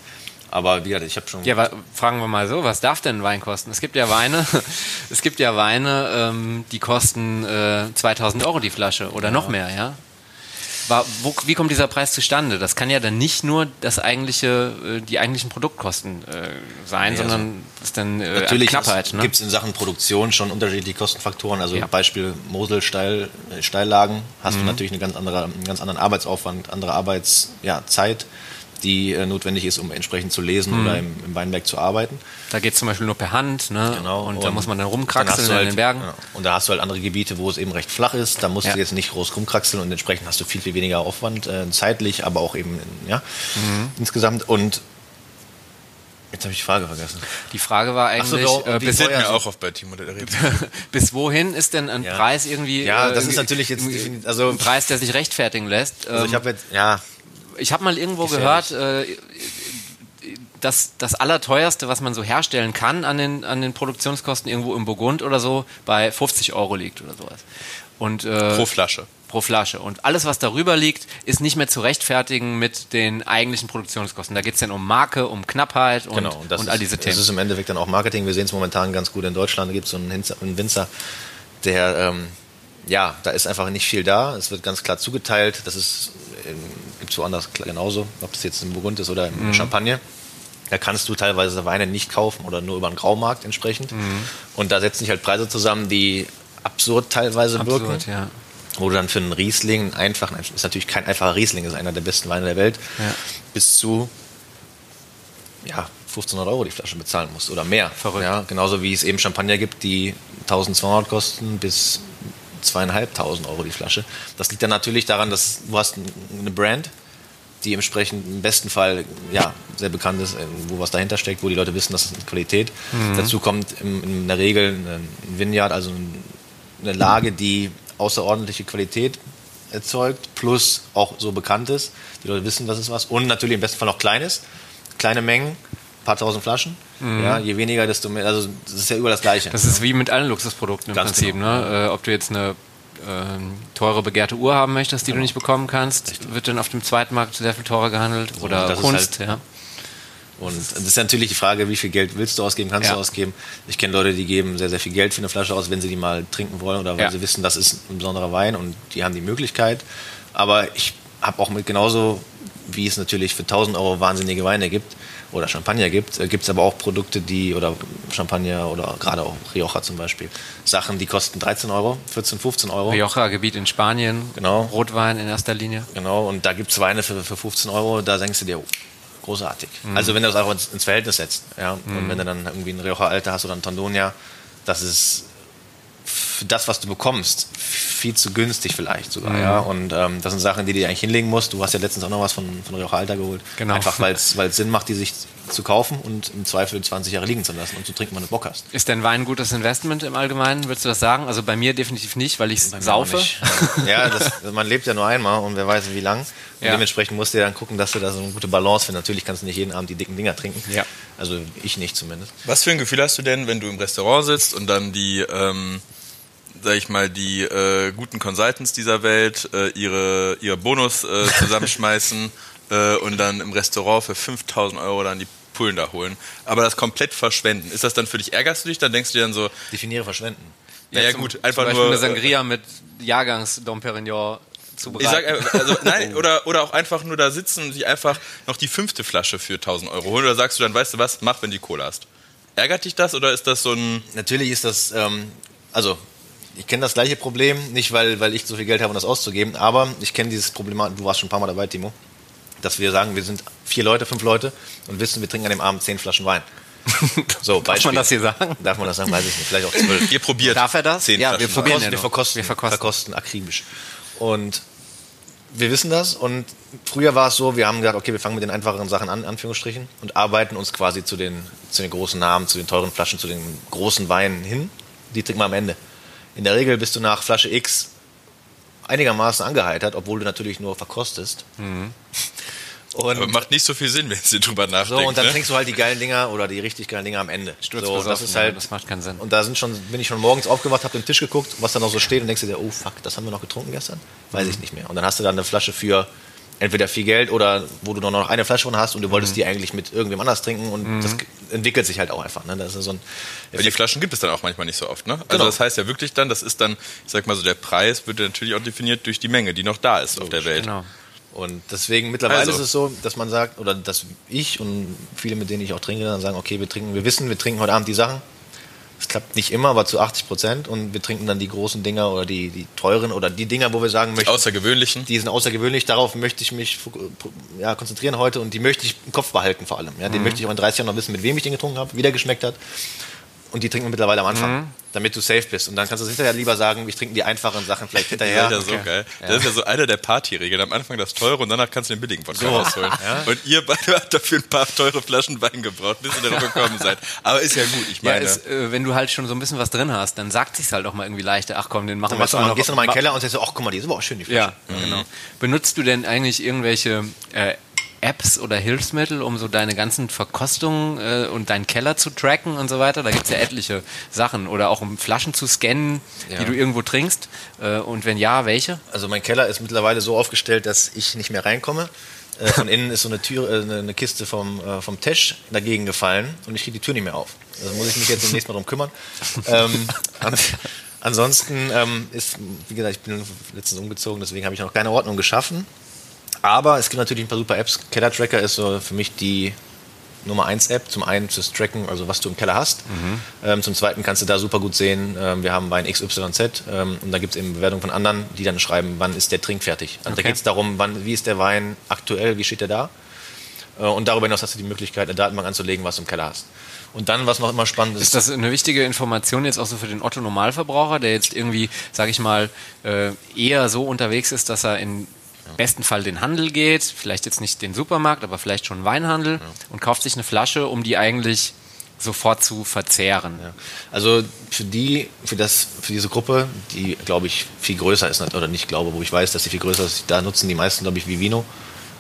Aber wie gesagt, ich habe schon. Ja, fragen wir mal so, was darf denn ein Wein kosten? Es gibt ja Weine, es gibt ja Weine, ähm, die kosten äh, 2000 Euro die Flasche oder noch mehr, ja? War, wo, wie kommt dieser Preis zustande? Das kann ja dann nicht nur das eigentliche, äh, die eigentlichen Produktkosten äh, sein, Nee, sondern das ist dann äh, Natürlich Knappheit. Ne? gibt es in Sachen Produktion schon unterschiedliche Kostenfaktoren. Also Ja. Beispiel Mosel Steil, Steillagen hast Mhm. du natürlich eine ganz andere, einen ganz anderen Arbeitsaufwand, andere Arbeitszeit, ja, die äh, notwendig ist, um entsprechend zu lesen Mhm. oder im, im Weinberg zu arbeiten. Da geht es zum Beispiel nur per Hand, ne? Genau. Und, da muss man dann dann rumkraxeln hast du in halt, den Bergen. ja, Und da hast du halt andere Gebiete, wo es eben recht flach ist. Da musst Ja. du jetzt nicht groß rumkraxeln und entsprechend hast du viel, viel weniger Aufwand, äh, zeitlich, aber auch eben ja, Mhm. insgesamt. Und jetzt habe ich die Frage vergessen. Die Frage war Ach so, eigentlich, doch, äh, bis, mir so- auch auf bei Timo, der bis wohin ist denn ein Ja. Preis irgendwie Ja, äh, das ist irgendwie- natürlich jetzt also- ein Preis, der sich rechtfertigen lässt? Also Ähm, ich habe jetzt, ja, Ich habe mal irgendwo gehört, äh, dass das Allerteuerste, was man so herstellen kann an den, an den Produktionskosten irgendwo im Burgund oder so, bei 50 Euro liegt oder sowas. Und, äh, Pro Flasche. pro Flasche. Und alles, was darüber liegt, ist nicht mehr zu rechtfertigen mit den eigentlichen Produktionskosten. Da geht es dann um Marke, um Knappheit und, genau. das und ist, all diese Das Themen. ist im Endeffekt dann auch Marketing. Wir sehen es momentan ganz gut in Deutschland. Da gibt es so einen, Winzer, der ähm, ja, da ist einfach nicht viel da. Es wird ganz klar zugeteilt. Das ist, gibt es woanders genauso, ob das jetzt im Burgund ist oder im Champagner. Da kannst du teilweise Weine nicht kaufen oder nur über einen Graumarkt entsprechend. Und da setzen sich halt Preise zusammen, die absurd teilweise wirken. Absurd, ja. Wo du dann für einen Riesling, einen einfachen, ist natürlich kein einfacher Riesling, ist einer der besten Weine der Welt, Ja. bis zu ja, 1500 Euro die Flasche bezahlen musst oder mehr. Verrückt. Ja, genauso wie es eben Champagner gibt, die 1200 kosten bis zweieinhalbtausend Euro die Flasche. Das liegt dann natürlich daran, dass du hast eine Brand, die entsprechend im besten Fall ja, sehr bekannt ist, wo was dahinter steckt, wo die Leute wissen, das ist Qualität. Dazu kommt in der Regel ein Vineyard, also eine Lage, die außerordentliche Qualität erzeugt, plus auch so bekannt ist. Die Leute wissen, das ist was. Und natürlich im besten Fall auch kleines, kleine Mengen, ein paar tausend Flaschen. Ja, je weniger, desto mehr. Also das ist ja überall das Gleiche. Das ist wie mit allen Luxusprodukten im Ganz Prinzip. genau. Ne? Äh, ob du jetzt eine ähm, teure, begehrte Uhr haben möchtest, die du nicht bekommen kannst, wird dann auf dem Zweitmarkt sehr viel teurer gehandelt. Oder das ist Kunst, halt- ja. Und das ist natürlich die Frage, wie viel Geld willst du ausgeben, kannst Ja. du ausgeben. Ich kenne Leute, die geben sehr, sehr viel Geld für eine Flasche aus, wenn sie die mal trinken wollen oder weil Ja. sie wissen, das ist ein besonderer Wein und die haben die Möglichkeit. Aber ich habe auch mit genauso, wie es natürlich für 1000 Euro wahnsinnige Weine gibt oder Champagner gibt, gibt es aber auch Produkte, die, oder Champagner oder gerade auch Rioja zum Beispiel, Sachen, die kosten 13 Euro, 14, 15 Euro. Rioja-Gebiet in Spanien, Genau. Rotwein in erster Linie. Genau, und da gibt es Weine für, für 15 Euro, da denkst du dir, oh, großartig. Also wenn du das auch ins, ins Verhältnis setzt, ja, und wenn du dann irgendwie einen Rioja Alter hast oder einen Tondonia, das ist das, was du bekommst, viel zu günstig vielleicht sogar, ja, und ähm, das sind Sachen, die du dir eigentlich hinlegen musst. Du hast ja letztens auch noch was von, von Rioja Alter geholt. Genau. Einfach, weil es Sinn macht, die sich zu kaufen und im Zweifel 20 Jahre liegen zu lassen und zu trinken, wenn du Bock hast. Ist denn Wein ein gutes Investment im Allgemeinen? Würdest du das sagen? Also bei mir definitiv nicht, weil ich mir saufe. Ja, das, man lebt ja nur einmal und wer weiß wie lang. Und Ja. dementsprechend musst du ja dann gucken, dass du da so eine gute Balance findest. Natürlich kannst du nicht jeden Abend die dicken Dinger trinken. Ja. Also ich nicht zumindest. Was für ein Gefühl hast du denn, wenn du im Restaurant sitzt und dann die, ähm, sag ich mal, die äh, guten Consultants dieser Welt äh, ihre, ihre Bonus äh, zusammenschmeißen äh, und dann im Restaurant für 5000 Euro dann die Pullen da holen, aber das komplett verschwenden. Ist das dann für dich, ärgerst du dich? Dann denkst du dir dann so, Definiere verschwenden. naja zum- gut, einfach zum Beispiel nur... eine Sangria mit Jahrgangs Dom Perignon Ich sag, einfach, also, nein, oder, oder auch einfach nur da sitzen und sich einfach noch die fünfte Flasche für 1000 Euro holen. Oder sagst du dann, weißt du was, mach, wenn du die Cola hast. Ärgert dich das oder ist das so ein... Natürlich ist das, ähm, also ich kenne das gleiche Problem, nicht weil, weil ich so viel Geld habe, um das auszugeben, aber ich kenne dieses Problem, du warst schon ein paar Mal dabei, Timo, dass wir sagen, wir sind vier Leute, fünf Leute und wissen, wir trinken an dem Abend zehn Flaschen Wein. So, Darf man das hier sagen? Darf man das sagen? Weiß ich nicht. Vielleicht auch zwölf. Ihr probiert. Darf er das? Zehn Ja, Flaschen wir probieren Wein. ja wir verkosten, Wir verkosten. verkosten akribisch. Und wir wissen das und früher war es so, wir haben gesagt, okay, wir fangen mit den einfacheren Sachen an, Anführungsstrichen, und arbeiten uns quasi zu den, zu den großen Namen, zu den teuren Flaschen, zu den großen Weinen hin. Die trinken wir am Ende. In der Regel bist du nach Flasche X einigermaßen angeheitert, obwohl du natürlich nur verkostest. Und Aber macht nicht so viel Sinn, wenn sie drüber so, nachdenkt. und dann ne? trinkst du halt die geilen Dinger oder die richtig geilen Dinger am Ende. So, besoffen, das ist halt, das macht keinen Sinn. Und da sind schon, bin ich schon morgens aufgewacht, habe den Tisch geguckt, was da noch so steht und denkst dir, oh fuck, das haben wir noch getrunken gestern? Weiß Mhm. ich nicht mehr. Und dann hast du dann eine Flasche für entweder viel Geld oder wo du nur noch eine Flasche von hast und du wolltest Mhm. die eigentlich mit irgendwem anders trinken und das entwickelt sich halt auch einfach. Ne? Das ist so ein Aber die Flaschen gibt es dann auch manchmal nicht so oft, ne? Also Genau. das heißt ja wirklich dann, das ist dann, ich sag mal so, der Preis wird natürlich auch definiert durch die Menge, die noch da ist auf der Welt. Genau. Und deswegen mittlerweile Also. ist es so, dass man sagt, oder dass ich und viele, mit denen ich auch trinke, dann sagen, okay, wir trinken, wir wissen, wir trinken heute Abend die Sachen. Es klappt nicht immer, aber zu 80 Prozent. Und wir trinken dann die großen Dinger oder die, die teuren oder die Dinger, wo wir sagen Die möchten, außergewöhnlichen. die sind außergewöhnlich, darauf möchte ich mich ja, konzentrieren heute und die möchte ich im Kopf behalten vor allem. Ja, den möchte ich auch in 30 Jahren noch wissen, mit wem ich den getrunken habe, wie der geschmeckt hat. Und die trinken wir mittlerweile am Anfang, damit du safe bist. Und dann kannst du hinterher lieber sagen, ich trinke die einfachen Sachen vielleicht Das hinterher. ist ja so geil. Das ist ja so einer der Partyregeln. Am Anfang das teure und danach kannst du den billigen Wodka So. rausholen. Und ihr beide habt dafür ein paar teure Flaschen Wein gebraucht, bis ihr darauf gekommen seid. Aber ist ja gut, ich Ja, meine. es, äh, wenn du halt schon so ein bisschen was drin hast, dann sagt sich's halt auch mal irgendwie leichter. Ach komm, den machen Dann wir mal, gehst du nochmal in den Keller und sagst so, ach guck mal, die ist aber auch schön, die Flasche. Ja, genau. Benutzt du denn eigentlich irgendwelche äh, Apps oder Hilfsmittel, um so deine ganzen Verkostungen äh, und deinen Keller zu tracken und so weiter? Da gibt's ja etliche Sachen. Oder auch um Flaschen zu scannen, Ja. die du irgendwo trinkst. Äh, und wenn ja, welche? Also mein Keller ist mittlerweile so aufgestellt, dass ich nicht mehr reinkomme. Äh, Von innen ist so eine Tür, äh, eine- eine Kiste vom, äh, vom Tisch dagegen gefallen und ich kriege die Tür nicht mehr auf. Also muss ich mich jetzt demnächst mal drum kümmern. Ähm, an, Ansonsten ähm, ist, wie gesagt, ich bin letztens umgezogen, deswegen habe ich noch keine Ordnung geschaffen. Aber es gibt natürlich ein paar super Apps. Keller Tracker ist so für mich die Nummer 1 App. Zum einen fürs Tracken, also was du im Keller hast. Ähm, zum zweiten kannst du da super gut sehen, ähm, wir haben Wein XYZ ähm, und da gibt es eben Bewertungen von anderen, die dann schreiben, wann ist der Trink fertig. Also Okay. da geht es darum, wann, wie ist der Wein aktuell, wie steht der da. Äh, und darüber hinaus hast du die Möglichkeit, eine Datenbank anzulegen, was du im Keller hast. Und dann, was noch immer spannend ist, Ist das eine wichtige Information jetzt auch so für den Otto-Normalverbraucher, der jetzt irgendwie, sage ich mal, äh, eher so unterwegs ist, dass er in besten Fall den Handel geht, vielleicht jetzt nicht den Supermarkt, aber vielleicht schon Weinhandel und kauft sich eine Flasche, um die eigentlich sofort zu verzehren. Ja. Also für die, für das, für diese Gruppe, die glaube ich viel größer ist, oder nicht glaube, wo ich weiß, dass sie viel größer ist, da nutzen die meisten, glaube ich, Vivino.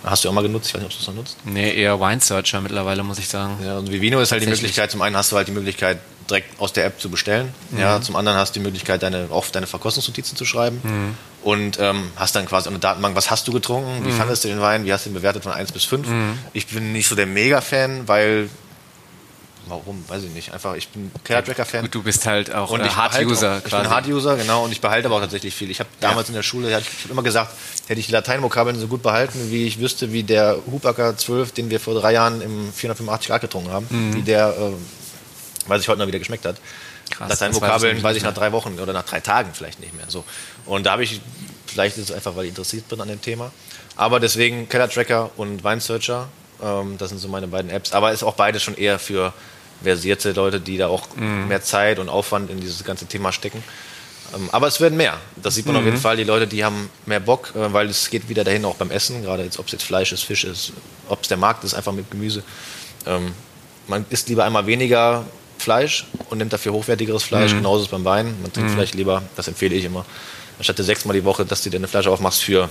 Hast du auch mal genutzt? Ich weiß nicht, ob du es noch nutzt. Nee, eher Wine Searcher mittlerweile, muss ich sagen. Ja, und Vivino ist halt die. Möglichkeit, zum einen hast du halt die Möglichkeit, direkt aus der App zu bestellen. Ja, zum anderen hast du die Möglichkeit, deine, auch deine Verkostungsnotizen zu schreiben. Und ähm, hast dann quasi eine Datenbank, was hast du getrunken, wie fandest du den Wein, wie hast du ihn bewertet von 1 bis 5. Ich bin nicht so der Mega-Fan, weil, warum, weiß ich nicht, einfach, ich bin Keller-Tracker-Fan. Gut, du bist halt auch Und äh, Hard-User Ich bin Hard-User, genau, und ich behalte aber auch tatsächlich viel. Ich habe damals in der Schule, ich habe immer gesagt, hätte ich die Lateinvokabeln so gut behalten, wie ich wüsste, wie der Hubacker 12, den wir vor drei Jahren im 485 Grad getrunken haben, Mhm. wie der, äh, weiß ich heute noch, wie der geschmeckt hat. Krass, Lateinvokabeln weiß ich weiß ich nach drei Wochen oder nach drei Tagen vielleicht nicht mehr. So. Und da habe ich, vielleicht ist es einfach, weil ich interessiert bin an dem Thema. Aber deswegen Keller Tracker und Wine Searcher, ähm, das sind so meine beiden Apps. Aber ist auch beides schon eher für versierte Leute, die da auch Mhm. mehr Zeit und Aufwand in dieses ganze Thema stecken. Ähm, aber es werden mehr. Das sieht man auf Mhm. jeden Fall. Die Leute, die haben mehr Bock, äh, weil es geht wieder dahin auch beim Essen, gerade jetzt, ob es jetzt Fleisch ist, Fisch ist, ob es der Markt ist, einfach mit Gemüse. Ähm, man isst lieber einmal weniger Fleisch und nimmt dafür hochwertigeres Fleisch. Mhm. Genauso ist beim Wein. Man trinkt vielleicht lieber, das empfehle ich immer, anstatt sechsmal die Woche, dass du dir eine Flasche aufmachst für,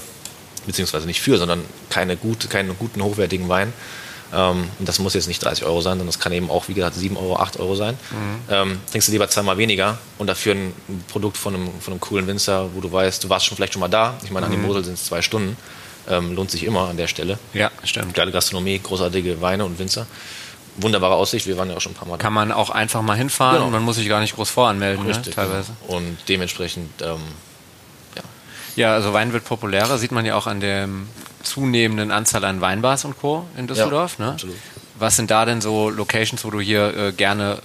beziehungsweise nicht für, sondern keine gute, keinen guten, hochwertigen Wein. Ähm, und das muss jetzt nicht 30 Euro sein, sondern das kann eben auch, wie gesagt, 7 Euro, 8 Euro sein. Ähm, trinkst du lieber zweimal weniger und dafür ein Produkt von einem, von einem coolen Winzer, wo du weißt, du warst schon vielleicht schon mal da. Ich meine, an die Mosel sind es zwei Stunden. Ähm, lohnt sich immer an der Stelle. Ja, stimmt. Geile Gastronomie, großartige Weine und Winzer. Wunderbare Aussicht, wir waren ja auch schon ein paar Mal da. Kann man auch einfach mal hinfahren Genau. und man muss sich gar nicht groß voranmelden, ne, Richtig, teilweise. genau. Und dementsprechend, ähm, ja. Ja, also Wein wird populärer, sieht man ja auch an der zunehmenden Anzahl an Weinbars und Co. in Düsseldorf. ne? absolut. Was sind da denn so Locations, wo du hier äh, gerne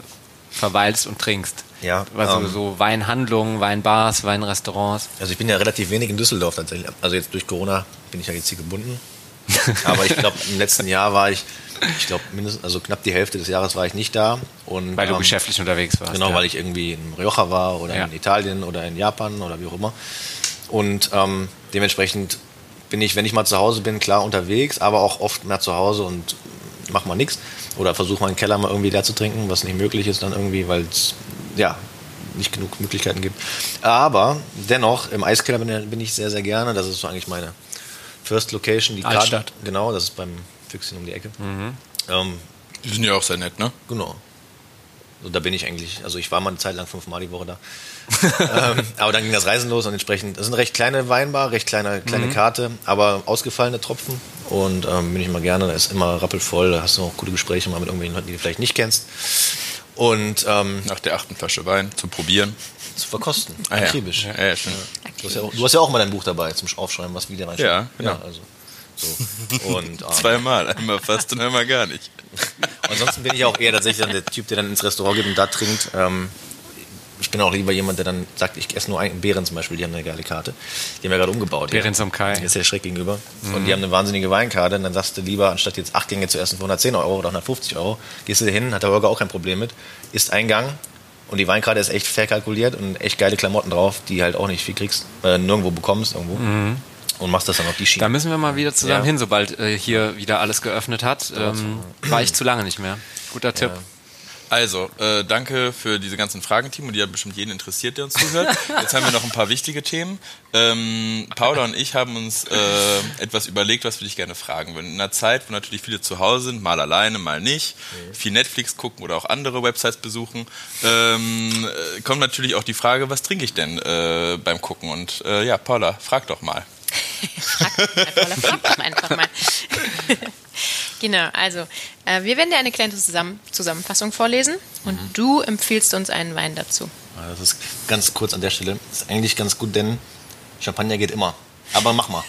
verweilst und trinkst? Ja, Also ähm, so Weinhandlungen, Weinbars, Weinrestaurants. Also ich bin ja relativ wenig in Düsseldorf tatsächlich. Also jetzt durch Corona bin ich ja jetzt hier gebunden. Aber ich glaube, im letzten Jahr war ich, ich glaube, mindestens, also knapp die Hälfte des Jahres war ich nicht da. Und, Weil du ähm, geschäftlich unterwegs warst. Genau, ja. weil ich irgendwie in Rioja war oder Ja. in Italien oder in Japan oder wie auch immer. Und ähm, dementsprechend bin ich, wenn ich mal zu Hause bin, klar unterwegs, aber auch oft mehr zu Hause und mach mal nichts. Oder versuche meinen Keller mal irgendwie leer zu trinken, was nicht möglich ist dann irgendwie, weil es ja nicht genug Möglichkeiten gibt. Aber dennoch, im Eiskeller bin, bin ich sehr, sehr gerne. Das ist so eigentlich meine First Location. Die Altstadt. Karte- Genau, das ist beim Füchschen um die Ecke. Ähm, Die sind ja auch sehr nett, ne? Genau. So, da bin ich eigentlich, also ich war mal eine Zeit lang fünfmal die Woche da. ähm, aber dann ging das Reisen los und entsprechend, das ist eine recht kleine Weinbar, recht kleine, kleine Karte, aber ausgefallene Tropfen und ähm, bin ich immer gerne, da ist immer rappelvoll, da hast du auch gute Gespräche mal mit irgendwelchen Leuten, die du vielleicht nicht kennst. Und ähm, Nach der achten Flasche Wein zum Probieren. zu verkosten, Ah, ja. akribisch. Ja, ja, stimmt. Du, hast ja auch, du hast ja auch mal dein Buch dabei zum Aufschreiben, was wie der Wein Ja, genau. also, so. Und, ähm, Zweimal, einmal fast und einmal gar nicht. Ansonsten bin ich auch eher tatsächlich der Typ, der dann ins Restaurant geht und da trinkt. Ähm, ich bin auch lieber jemand, der dann sagt, ich esse nur einen. Behren zum Beispiel, die haben eine geile Karte. Die haben ja gerade umgebaut. Behrens ja. am Kai. Die ist ja schräg gegenüber. Und die haben eine wahnsinnige Weinkarte. Und dann sagst du lieber, anstatt jetzt acht Gänge zu essen für 110 Euro oder 150 Euro, gehst du hin, hat der Holger auch kein Problem mit, isst einen Gang. Und die Weinkarte ist echt fair kalkuliert und echt geile Klamotten drauf, die halt auch nicht viel kriegst, äh, nirgendwo bekommst irgendwo. Und machst das dann auf die Schiene. Da müssen wir mal wieder zusammen Ja. hin, sobald äh, hier wieder alles geöffnet hat. Ähm, war ich zu lange nicht mehr. Guter Tipp. Also, äh, danke für diese ganzen Fragen, Timo, die ja bestimmt jeden interessiert, der uns zuhört. Jetzt haben wir noch ein paar wichtige Themen. Ähm, Paula und ich haben uns äh, etwas überlegt, was wir dich gerne fragen würden. In einer Zeit, wo natürlich viele zu Hause sind, mal alleine, mal nicht, viel Netflix gucken oder auch andere Websites besuchen, ähm, äh, kommt natürlich auch die Frage, was trinke ich denn äh, beim Gucken? Und äh, ja, Paula, frag doch mal. Paula, frag doch einfach mal. genau, also äh, wir werden dir eine kleine Zusammen Zusammenfassung vorlesen und du empfiehlst uns einen Wein dazu. Ja, Das ist ganz kurz an der Stelle. Das ist eigentlich ganz gut, denn Champagner geht immer. Aber mach mal.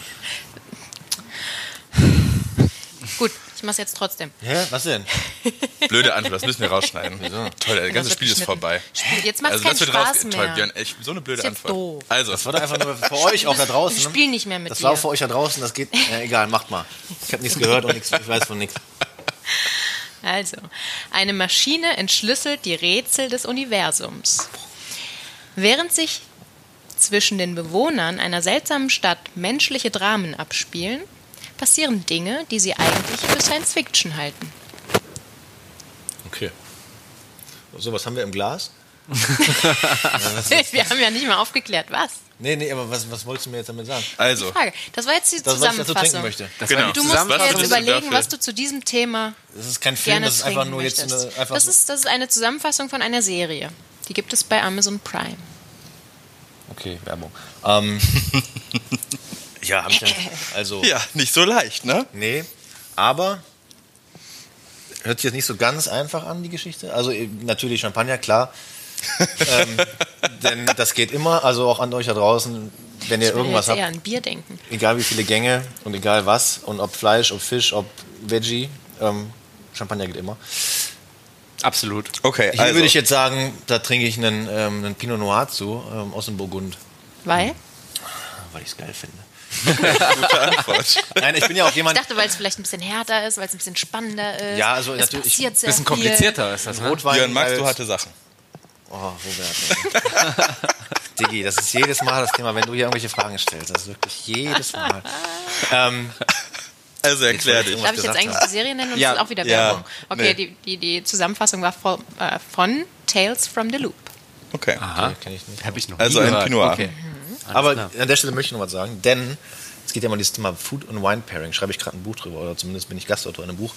Gut, ich mach's jetzt trotzdem. Hä? Was denn? Blöde Antwort, das müssen wir rausschneiden. Toll, das ganze Spiel ist vorbei. Spiel- Jetzt macht's also, keinen das wird Spaß mehr. Toll, Björn, echt, so eine blöde Ist jetzt Antwort. doof. Also, Das war doch einfach nur für euch auch da draußen. Ich ne? spiel nicht mehr mit Das dir. war für euch da draußen, das geht. Ja, egal, macht mal. Ich habe nichts gehört und nichts, ich weiß von nichts. Also, eine Maschine entschlüsselt die Rätsel des Universums. Während sich zwischen den Bewohnern einer seltsamen Stadt menschliche Dramen abspielen, passieren Dinge, die sie eigentlich für Science Fiction halten. Okay. So, was haben wir im Glas? Wir haben ja nicht mal aufgeklärt, was. Nee, nee, aber was, was wolltest du mir jetzt damit sagen? also. Frage. Das war jetzt die Das, was ich dazu trinken Zusammenfassung. möchte. Das Genau. Du musst dir Zusammenfassung jetzt überlegen, was du zu diesem Thema Das ist kein Film, gerne das ist einfach trinken nur jetzt möchtest. eine. Einfach das, ist, das ist eine Zusammenfassung von einer Serie. Die gibt es bei Amazon Prime. okay, Werbung. Ähm, ja, hab ich dann, also. Ja, nicht so leicht, ne? Nee, aber hört sich jetzt nicht so ganz einfach an, die Geschichte. Also eh, natürlich Champagner, klar. ähm, denn das geht immer, also auch an euch da draußen, wenn ihr Ich würde irgendwas jetzt eher habt, an Bier denken. egal wie viele Gänge und egal was und ob Fleisch, ob Fisch, ob Veggie, ähm, Champagner geht immer. Absolut. Okay, Hier also. würde ich jetzt sagen, da trinke ich einen, ähm, einen Pinot Noir zu, ähm, aus dem Burgund, Weil? weil ich es geil finde. Gute Antwort. Nein, ich bin ja auch Ich jemand, dachte, weil es vielleicht ein bisschen härter ist, weil es ein bisschen spannender ist. Ja, also es natürlich- sehr Bisschen viel. komplizierter ist das, ne? Rotwein Björn, magst du harte Sachen? Oh, Robert. Diggi, das ist jedes Mal das Thema, wenn du hier irgendwelche Fragen stellst. Das ist wirklich jedes Mal. Ähm, Also erklär dich. Darf ich jetzt eigentlich die Serie nennen und Ja, das ist auch wieder ja, Werbung? Okay, nee. die, die, die Zusammenfassung war von, äh, von Tales from the Loop. Okay. Aha. okay, kenn ich nicht. Hab ich noch Also ein. Pinot Noir. Okay. Aber klar. an der Stelle möchte ich noch was sagen, denn es geht ja mal um dieses Thema Food und Wine Pairing. Schreibe ich gerade ein Buch drüber, oder zumindest bin ich Gastautor in einem Buch.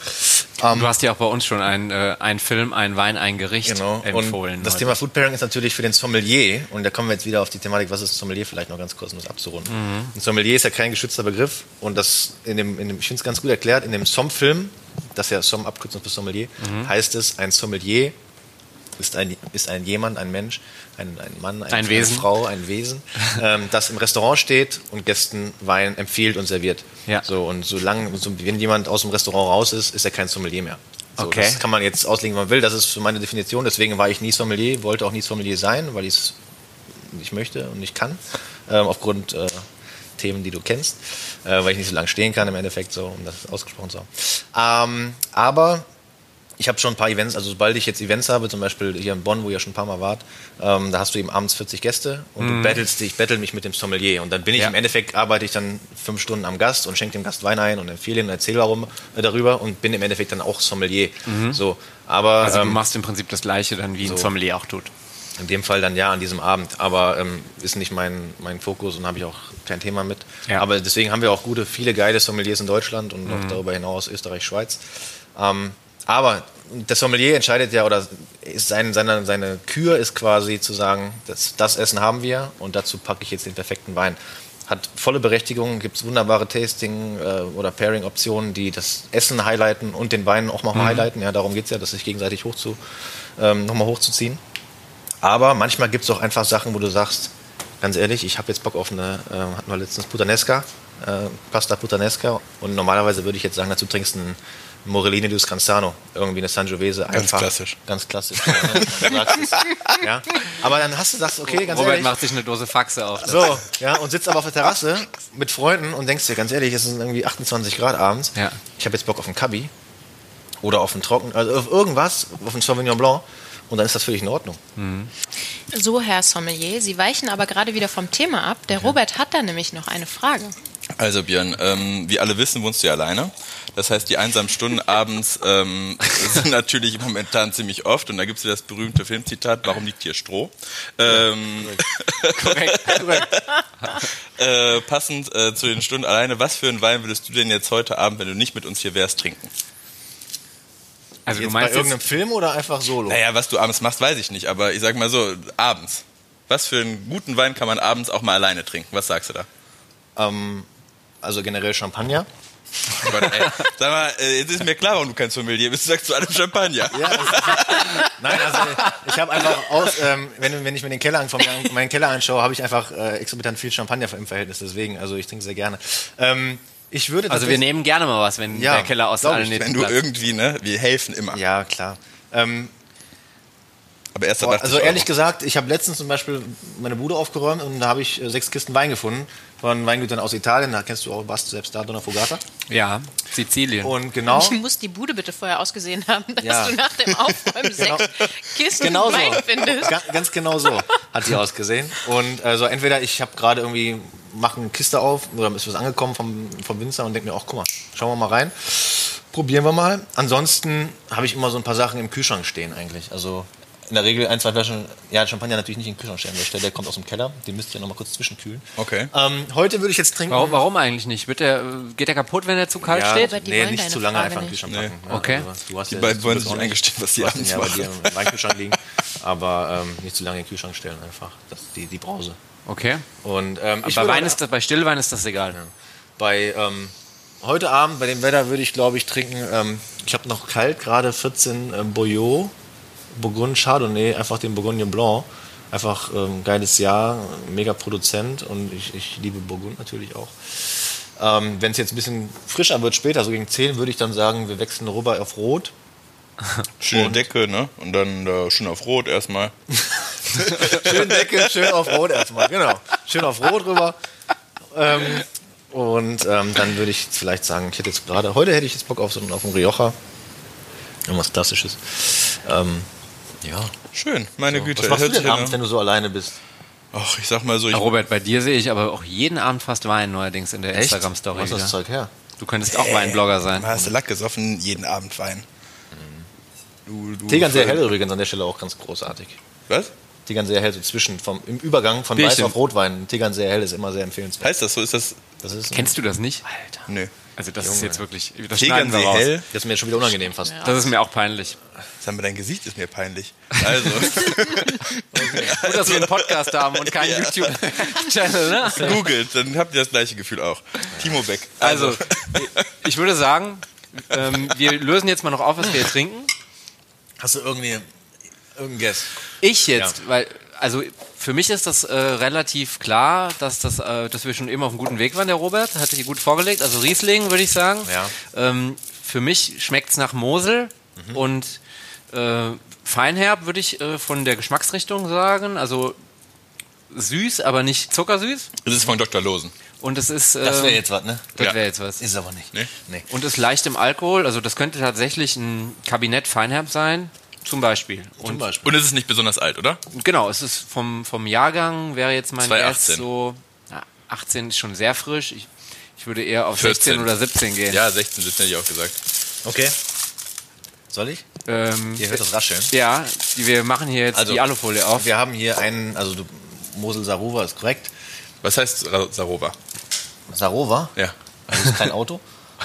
Ähm, Du hast ja auch bei uns schon ein, äh, ein Film, ein Wein, ein Gericht Genau. empfohlen. Und das heute. Thema Food Pairing ist natürlich für den Sommelier, und da kommen wir jetzt wieder auf die Thematik, was ist Sommelier, vielleicht noch ganz kurz, um das abzurunden. Mhm. Ein Sommelier ist ja kein geschützter Begriff und das in dem, in dem ich finde es ganz gut erklärt, in dem Somm-Film, das ist ja Somm Abkürzung für Sommelier, Mhm. heißt es, ein Sommelier ist ein, ist ein jemand, ein Mensch, ein, ein Mann, ein, Ein Wesen. eine Frau, ein Wesen, ähm, das im Restaurant steht und Gästen Wein empfiehlt und serviert. Ja. So, und solange, so, wenn jemand aus dem Restaurant raus ist, ist er kein Sommelier mehr. So, Okay. Das kann man jetzt auslegen, wie man will. Das ist so meine Definition. Deswegen war ich nie Sommelier, wollte auch nie Sommelier sein, weil ich es nicht möchte und nicht kann. Ähm, aufgrund äh, Themen, die du kennst. Äh, weil ich nicht so lange stehen kann im Endeffekt, so, um das ausgesprochen zu haben. Ähm, aber ich habe schon ein paar Events, also sobald ich jetzt Events habe, zum Beispiel hier in Bonn, wo ihr schon ein paar Mal wart, ähm, da hast du eben abends 40 Gäste und du battlest dich, ich battle mich mit dem Sommelier und dann bin ich Ja. im Endeffekt, arbeite ich dann fünf Stunden am Gast und schenke dem Gast Wein ein und empfehle ihn und erzähle warum, äh, darüber und bin im Endeffekt dann auch Sommelier. So, aber Also du ähm, machst im Prinzip das Gleiche dann, wie ein so. Sommelier auch tut. in dem Fall dann ja an diesem Abend, aber ähm, ist nicht mein, mein Fokus und habe ich auch kein Thema mit. Ja. Aber deswegen haben wir auch gute, viele geile Sommeliers in Deutschland und Mhm. auch darüber hinaus Österreich, Schweiz. Ähm, aber der Sommelier entscheidet ja, oder ist sein, seine, seine Kür ist quasi zu sagen, das, das Essen haben wir und dazu packe ich jetzt den perfekten Wein. Hat volle Berechtigung, gibt es wunderbare Tasting- äh, oder Pairing-Optionen, die das Essen highlighten und den Wein auch nochmal highlighten. Ja, darum geht es ja, das sich gegenseitig hochzu, ähm, nochmal hochzuziehen. Aber manchmal gibt es auch einfach Sachen, wo du sagst, ganz ehrlich, ich habe jetzt Bock auf eine, äh, hatten wir letztens Puttanesca, äh, Pasta Puttanesca und normalerweise würde ich jetzt sagen, dazu trinkst du einen Morellini di Scanzano, irgendwie eine Sangiovese. Ganz einfach, klassisch. Ganz klassisch. ja, ne? Ja. Aber dann hast du sagst, okay, ganz Robert ehrlich. macht sich eine Dose Faxe auf. So, ja, und sitzt aber auf der Terrasse mit Freunden und denkst dir, ganz ehrlich, es sind irgendwie 28 Grad abends. Ja. Ich habe jetzt Bock auf einen Cubby oder auf einen Trocken, also auf irgendwas, auf einen Sauvignon Blanc und dann ist das völlig in Ordnung. So, Herr Sommelier, Sie weichen aber gerade wieder vom Thema ab. Der Robert hat da nämlich noch eine Frage. Also Björn, ähm, wie alle wissen, wohnst du ja alleine. Das heißt, die einsamen Stunden abends ähm, sind natürlich momentan ziemlich oft. Und da gibt es ja das berühmte Filmzitat, warum liegt hier Stroh? Ähm, Korrekt. äh, passend äh, zu den Stunden alleine, was für einen Wein würdest du denn jetzt heute Abend, wenn du nicht mit uns hier wärst, trinken? Also du Jetzt bei meinst irgendeinem jetzt, Film oder einfach solo? Naja, was du abends machst, weiß ich nicht. Aber ich sag mal so, abends. Was für einen guten Wein kann man abends auch mal alleine trinken? Was sagst du da? Ähm, also generell Champagner. Gott, ey. Sag mal, äh, jetzt ist mir klar, warum du kein Sommelier bist. Du sagst zu allem Champagner. Ja, es- nein, also ich habe einfach aus, ähm, wenn, wenn ich mir den Keller, von mir, meinen Keller anschaue, habe ich einfach äh, exorbitant viel Champagner im Verhältnis. Deswegen, also ich trinke sehr gerne. Ähm, ich würde Also wir nehmen gerne mal was, wenn Ja, der Keller aus allen Wenn du irgendwie, ne, wir helfen immer. Ja, klar. Ähm, Aber erst boah, ab 80 also ehrlich Euro. gesagt, ich habe letztens zum Beispiel meine Bude aufgeräumt und da habe ich äh, sechs Kisten Wein gefunden von Weingütern aus Italien. Da kennst du auch, warst du selbst da, Donna Fogata. Ja, Sizilien. Und genau, Wie muss die Bude bitte vorher ausgesehen haben, dass Ja. du nach dem Aufräumen Genau. sechs Kisten genau so. Wein findest? Ga- Ganz genau so hat die ausgesehen. Und also entweder ich habe gerade irgendwie, mache eine Kiste auf oder ist was angekommen vom, vom Winzer und denke mir, ach guck mal, schauen wir mal rein. Probieren wir mal. Ansonsten habe ich immer so ein paar Sachen im Kühlschrank stehen eigentlich. Also in der Regel ein, zwei Flaschen, ja, Champagner natürlich nicht im Kühlschrank stehen. Der, der kommt aus dem Keller, den müsst ihr noch mal kurz zwischenkühlen. Okay. Ähm, heute würde ich jetzt trinken. warum, warum eigentlich nicht? Wird der, geht der kaputt, wenn er zu kalt Ja, steht? Die nee, nicht zu lange Frage einfach im nicht. Kühlschrank Nee. packen. Ja, Okay. also, du hast Die ja- beiden wollen sich auch nicht eingestehen, was hast abends ja bei dir im Weinkühlschrank liegen. Aber ähm, nicht zu lange in den Kühlschrank stellen einfach. Das, die, die Brause. Okay. Und ähm, bei, Wein ist das, bei Stillwein ist das egal. bei ähm, heute Abend bei dem Wetter würde ich glaube ich trinken. Ähm, ich habe noch kalt gerade 14 ähm, Boyot, Bourgogne Chardonnay, einfach den Bourgogne Blanc. Einfach ähm, geiles Jahr, mega Produzent und ich, ich liebe Burgund natürlich auch. Ähm, Wenn es jetzt ein bisschen frischer wird später, so gegen 10, würde ich dann sagen, wir wechseln rüber auf Rot. Schöne Decke, ne? Und dann äh, schön auf Rot erstmal. Schön Decke, schön auf Rot erstmal, genau. Schön auf Rot rüber. Ähm, und ähm, dann würde ich vielleicht sagen, ich hätte jetzt gerade, heute hätte ich jetzt Bock auf so einen, auf einen Rioja. Irgendwas Klassisches. Ähm, ja. Schön, meine Güte. Was machst du denn ja abends, wenn du so alleine bist? Ach, ich sag mal so, ich, Ja, Robert, bei dir sehe ich aber auch jeden Abend fast Wein neuerdings in der Instagram-Story. Was ist das. Zeug her? Du könntest auch Weinblogger sein. mal hast du Lack gesoffen, jeden Abend Wein. Du, du, Tegernseer hell übrigens an der Stelle auch ganz großartig. Was? Tegernseer hell so zwischen, vom, im Übergang von Bierchen. Weiß auf Rotwein. Tegernseer hell ist immer sehr empfehlenswert. Heißt das so? Ist das. Das ist, Kennst du das nicht? Alter. Nö. Also das ist Junge. jetzt wirklich... Das Tegernsee raus. hell. das ist mir schon wieder unangenehm fast. Das ist mir auch peinlich. Sag mal, dein Gesicht ist mir peinlich. Also, Gut, dass wir einen Podcast haben und keinen YouTube-Channel, ne? googelt, dann habt ihr das gleiche Gefühl auch. Timo Beck. Also, ich würde sagen, ähm, wir lösen jetzt mal noch auf, was wir hier trinken. Hast du irgendwie irgendein Guess? Ich jetzt, weil, also für mich ist das äh, relativ klar, dass, das, äh, dass wir schon eben auf einem guten Weg waren, der Robert. Hat sich gut vorgelegt. Also Riesling, würde ich sagen. Ja. Ähm, für mich schmeckt es nach Mosel und äh, Feinherb, würde ich äh, von der Geschmacksrichtung sagen. Also süß, aber nicht zuckersüß. das ist von Dr. Losen. Und es ist. Äh, Das wäre jetzt was, ne? das Ja. wäre jetzt was. Ist es aber nicht. Nee? Nee. Und ist leicht im Alkohol. Also das könnte tatsächlich ein Kabinett Feinherb sein. Zum Beispiel. Zum Und Beispiel. Und es ist nicht besonders alt, oder? Genau, es ist vom, vom Jahrgang, wäre jetzt mein 2018. Guess so, ja, 18 ist schon sehr frisch. Ich, ich würde eher auf 14. 16 oder 17 gehen. Ja, 16, das hätte ich auch gesagt. Okay. Soll ich? Ähm, Ihr hört das rascheln. ja, wir machen hier jetzt Also, die Alufolie auf. Wir haben hier einen, also du, Mosel Sarova ist korrekt. Was heißt Sarova? Sarova, Ja. also ist kein Auto.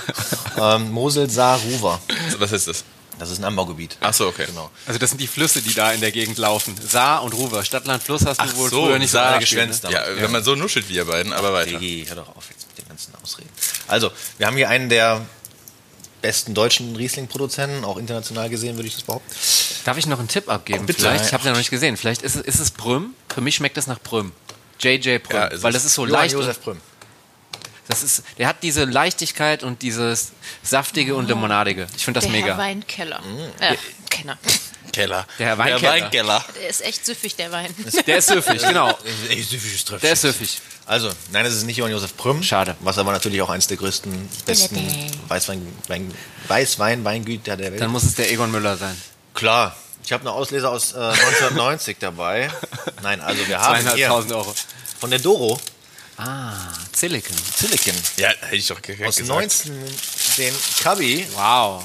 ähm, Mosel Saruva, Was ist das? das ist ein Anbaugebiet. Ach so, okay. Genau. Also das sind die Flüsse, die da in der Gegend laufen. Saar und Ruwer. Stadtland Fluss hast du Ach wohl so, früher nicht Saar so geschwänzt. Ne? Ja, wenn man so nuschelt wie ihr beiden, aber weiter. Digi, hör doch auf jetzt mit den ganzen Ausreden. Also, wir haben hier einen der besten deutschen Riesling-Produzenten, auch international gesehen, würde ich das behaupten. Darf ich noch einen Tipp abgeben? Bitte. Vielleicht, ich habe ja noch nicht gesehen. Vielleicht ist es, ist es Prüm. Für mich schmeckt es nach Prüm. JJ Prüm. Ja, ist weil das ist so Johann leicht. Josef Prüm. Das ist, der hat diese Leichtigkeit und dieses saftige und limonadige. Ich finde das der mega. Herr Weinkeller. Äh, Kenner. Keller. Der Weinkeller. Weinkeller. Der ist echt süffig, der Wein. Der ist süffig, genau. Ey, süffisches Tröpfchen. Der ist süffig. Also, nein, es ist nicht Johann Josef Prüm. Schade. Was aber natürlich auch eins der größten, besten Weißwein, Wein, Weißwein-Weingüter der Welt. Dann muss es der Egon Müller sein. Klar. Ich habe eine Auslese aus äh, 1990 dabei. Nein, also wir haben hier Euro. von der Doro Ah, Silicon. Silicon Ja, hätte ich doch direkt aus gesagt. 19 den Cubby Wow.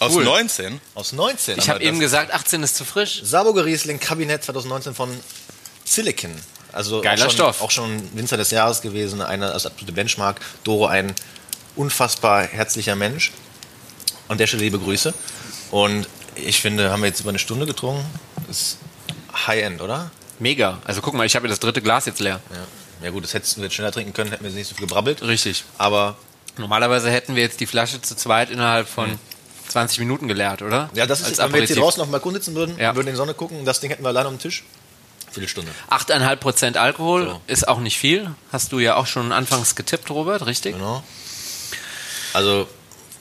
Aus Cool. 19? aus 19. Ich habe eben das gesagt, 18 ist zu frisch. Saarburger Riesling Kabinett 2019 von Silicon. Also Geiler auch schon, Stoff. Auch schon Winzer des Jahres gewesen, eine als absolute Benchmark. Doro ein unfassbar herzlicher Mensch. An der Stelle liebe Grüße. Und ich finde, haben wir jetzt über eine Stunde getrunken. Ist High-End, oder? Mega. Also guck mal, ich habe das dritte Glas jetzt leer. Ja. ja gut, das hättest du jetzt schneller trinken können, hätten wir nicht so viel gebrabbelt. Richtig. Aber Normalerweise hätten wir jetzt die Flasche zu zweit innerhalb von 20 Minuten geleert, oder? Ja, das ist, Als wenn wir jetzt hier draußen auf Balkon sitzen würden, Ja. würden in die Sonne gucken, das Ding hätten wir alleine am Tisch. Viertelstunde. 8,5 Prozent Alkohol So. ist auch nicht viel. Hast du ja auch schon anfangs getippt, Robert, richtig? Genau. Also,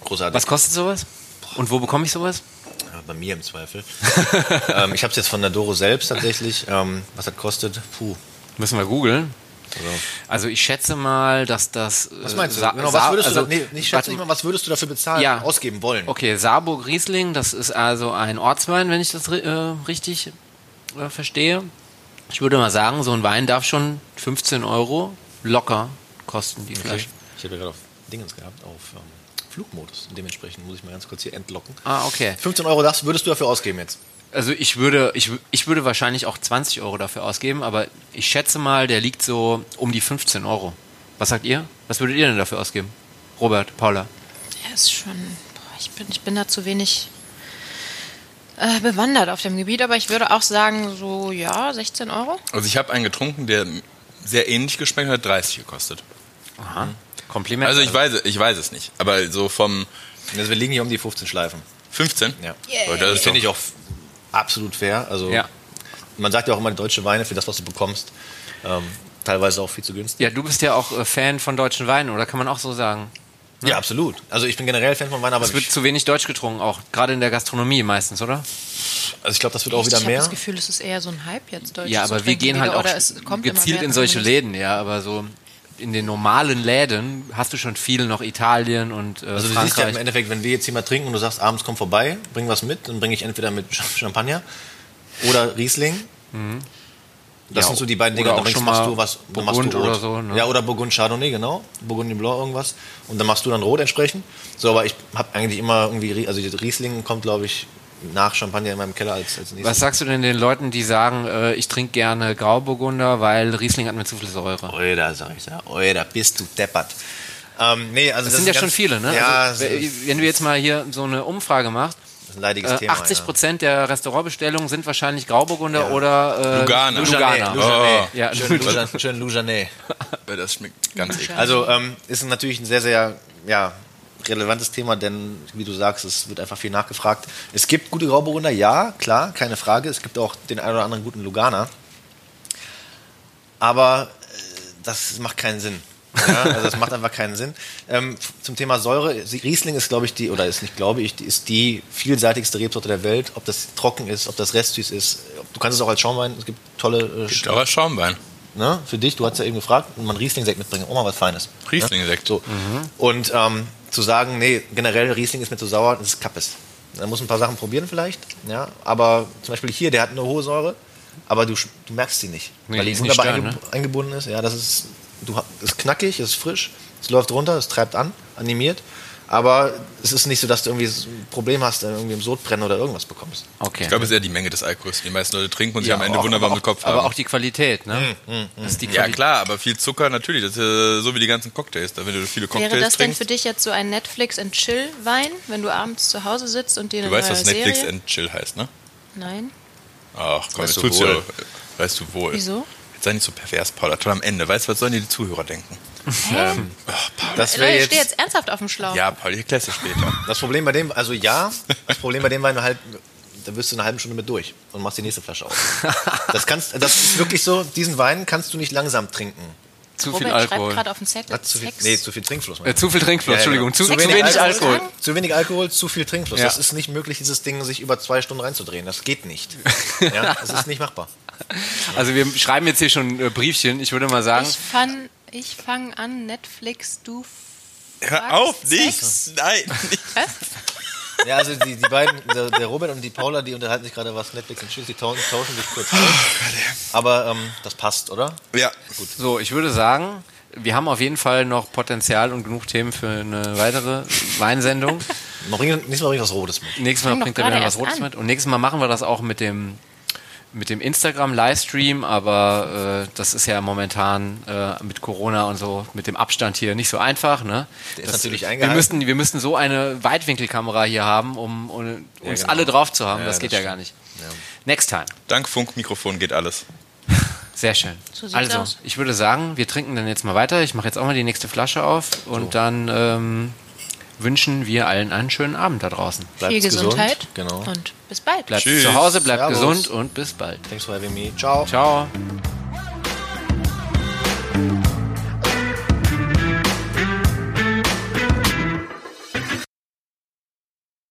großartig. Was kostet sowas? Und wo bekomme ich sowas? Ja, bei mir im Zweifel. ähm, ich habe es jetzt von der Doro selbst tatsächlich. Ähm, was das kostet? Puh. Müssen wir googeln. Also, Also ich schätze mal, dass das. was meinst du? Genau, was würdest also, du, nee, nicht schätze nicht mal, was würdest du dafür bezahlen, Ja. ausgeben wollen? Okay, Saarburg Riesling, das ist also ein Ortswein, wenn ich das äh, richtig äh, verstehe. Ich würde mal sagen, so ein Wein darf schon 15 Euro locker kosten, die Flasche. Ich habe ja gerade auf Dingens gehabt, auf ähm, Flugmodus. Dementsprechend muss ich mal ganz kurz hier entlocken. Ah, okay. 15 Euro das würdest du dafür ausgeben jetzt? Also ich würde, ich, ich würde wahrscheinlich auch 20 Euro dafür ausgeben, aber ich schätze mal, der liegt so um die 15 Euro. Was sagt ihr? Was würdet ihr denn dafür ausgeben? Robert, Paula. Der ist schon. Boah, ich, bin, ich bin da zu wenig äh, bewandert auf dem Gebiet, aber ich würde auch sagen, so, ja, 16 Euro. Also ich habe einen getrunken, der sehr ähnlich geschmeckt hat, 30 gekostet. Aha. Kompliment. Also ich weiß, ich weiß es nicht. Aber so vom Also wir liegen hier um die 15 Schleifen. 15? Ja. Oh, das finde ich auch absolut fair. Also Ja. man sagt ja auch immer, deutsche Weine für das, was du bekommst, ähm, teilweise auch viel zu günstig. Ja, du bist ja auch äh, Fan von deutschen Weinen, oder kann man auch so sagen? Ja, absolut. Also ich bin generell Fan von Wein, aber Es wird zu wenig Deutsch getrunken, auch gerade in der Gastronomie meistens, oder? also ich glaube, das wird auch wieder ich habe mehr. das Gefühl, es ist eher so ein Hype jetzt deutsch. Ja, aber wir gehen halt wieder, auch oder es kommt immer gezielt mehr in solche. Läden, ja, aber so in den normalen Läden hast du schon viel noch Italien und äh, Also du siehst ja Frankreich. im Endeffekt, wenn wir jetzt hier mal trinken und du sagst, abends komm vorbei, bring was mit, dann bringe ich entweder mit Ch- Champagner oder Riesling. Das Mhm. Ja, sind so die beiden Dinge. oder Dann auch bringst, schon machst du was, dann machst du Burgund Rot. oder so, ne? Ja, oder Burgund Chardonnay, genau. Burgund Blanc irgendwas. Und dann machst du dann Rot entsprechend. So, aber ich habe eigentlich immer irgendwie, also Riesling kommt, glaube ich, nach Champagner in meinem Keller als, als nächstes. Was sagst du denn den Leuten, die sagen, äh, ich trinke gerne Grauburgunder, weil Riesling hat mir zu viel Säure? Oida, sag ich da. Oida, bist du deppert. Ähm, nee, also Das, das sind ja schon viele, ne? Ja, also, wenn du jetzt mal hier so eine Umfrage machst, ein leidiges äh, Thema. 80 Prozent der Restaurantbestellungen sind wahrscheinlich Grauburgunder Ja. oder äh, Lugana. Lugana. Lujanet. Oh. Ja, Schön, Lujan- schön Lujanet. Ja, Das schmeckt ganz eklig. Also ähm, ist natürlich ein sehr, sehr ja, relevantes Thema, denn wie du sagst, es wird einfach viel nachgefragt. Es gibt gute Grauburgunder, ja, klar, keine Frage. Es gibt auch den einen oder anderen guten Lugana. Aber äh, das macht keinen Sinn. Ja, also das macht einfach keinen Sinn. Ähm, zum Thema Säure, Riesling ist, glaube ich, die, oder ist nicht, glaube ich, die ist die vielseitigste Rebsorte der Welt. Ob das trocken ist, ob das restsüß ist. Du kannst es auch als Schaumwein, es gibt tolle äh, Gibt aber Schaumwein. ne, für dich, du hast ja eben gefragt, und man Riesling-Sekt mitbringen, auch mal was Feines. Riesling-Sekt. Ne? So. Und ähm, zu sagen, nee, generell Riesling ist mir zu sauer, das ist Kappes. Da muss ein paar Sachen probieren vielleicht, ja, aber zum Beispiel hier, der hat eine hohe Säure, aber du, du merkst sie nicht, Nee, weil die wunderbar stören, einge eingebunden ist. Ja, das ist, du, ist knackig, ist frisch, es läuft runter, es treibt an, animiert, aber es ist nicht so, dass du irgendwie ein Problem hast, äh, irgendwie im Sodbrennen oder irgendwas bekommst. Okay. Ich glaube, es ist eher die Menge des Alkohols, die die meisten Leute trinken und sich Ja, am Ende auch- wunderbar aber mit Kopf auch, Aber haben. auch die Qualität, ne? Das ist die ja, Qualität. klar, aber viel Zucker natürlich. Das ist äh, so wie die ganzen Cocktails. Da, wenn du viele Cocktails Wäre das denn für dich jetzt so ein Netflix and Chill Wein, wenn du abends zu Hause sitzt und dir eine du weißt, was Netflix Serie? and Chill heißt, ne? Nein. Ach komm, Weißt du tut's wohl. ja. Weißt du wohl. Wieso? Jetzt sei nicht so pervers, Paula. Toll am Ende. Weißt du, was sollen die Zuhörer denken? Ähm, das Leute, wäre ich stehe jetzt, jetzt ernsthaft auf dem Schlauch. Ja, Paul, ich erklär's dir später. das Problem bei dem, also ja, das Problem bei dem war halt, da wirst du in einer halben Stunde mit durch und machst die nächste Flasche auf. Das kannst, das ist wirklich so, diesen Wein kannst du nicht langsam trinken. Zu viel Robert schreibt Alkohol. gerade auf dem Zettel. Hat zu viel, nee, zu viel Trinkfluss. Äh, zu viel Trinkfluss, Ja, ja, Entschuldigung. genau. Zu, Zu wenig wenig Alkohol. Alkohol. Zu wenig Alkohol, zu viel Trinkfluss. Ja. Das ist nicht möglich, dieses Ding sich über zwei Stunden reinzudrehen. Das geht nicht. Ja, das ist nicht machbar. Also wir schreiben jetzt hier schon äh, Briefchen. Ich würde mal sagen, Ich fang, ich fang an, Netflix, du Hör auf, nichts! Nein! Nicht. Ja, also die, die beiden, der, der Robert und die Paula, die unterhalten sich gerade was Netflix und Chill, die tauschen, tauschen sich kurz aus. Aber ähm, das passt, oder? Ja, so, ich würde sagen, wir haben auf jeden Fall noch Potenzial und genug Themen für eine weitere Weinsendung. Nächstes Mal bringe ich was Rotes mit. Nächstes Mal bringt er wieder was Rotes an. mit. Und nächstes Mal machen wir das auch mit dem, mit dem Instagram-Livestream, aber äh, das ist ja momentan äh, mit Corona und so, mit dem Abstand hier nicht so einfach. Ne? Der das, ist natürlich eingehalten. Wir müssen, wir müssten so eine Weitwinkelkamera hier haben, um, um uns genau. alle drauf zu haben. Ja, das, das geht stimmt. ja gar nicht. Ja. Next time. Dank Funkmikrofon geht alles. Sehr schön. So also, aus. ich würde sagen, wir trinken dann jetzt mal weiter. Ich mache jetzt auch mal die nächste Flasche auf und so. dann ähm, wünschen wir allen einen schönen Abend da draußen. Bleibt Viel gesund. Gesundheit genau. und bis bald. Bleibt Tschüss. zu Hause, bleibt Servus. gesund und bis bald. Thanks for having me. Ciao. Ciao.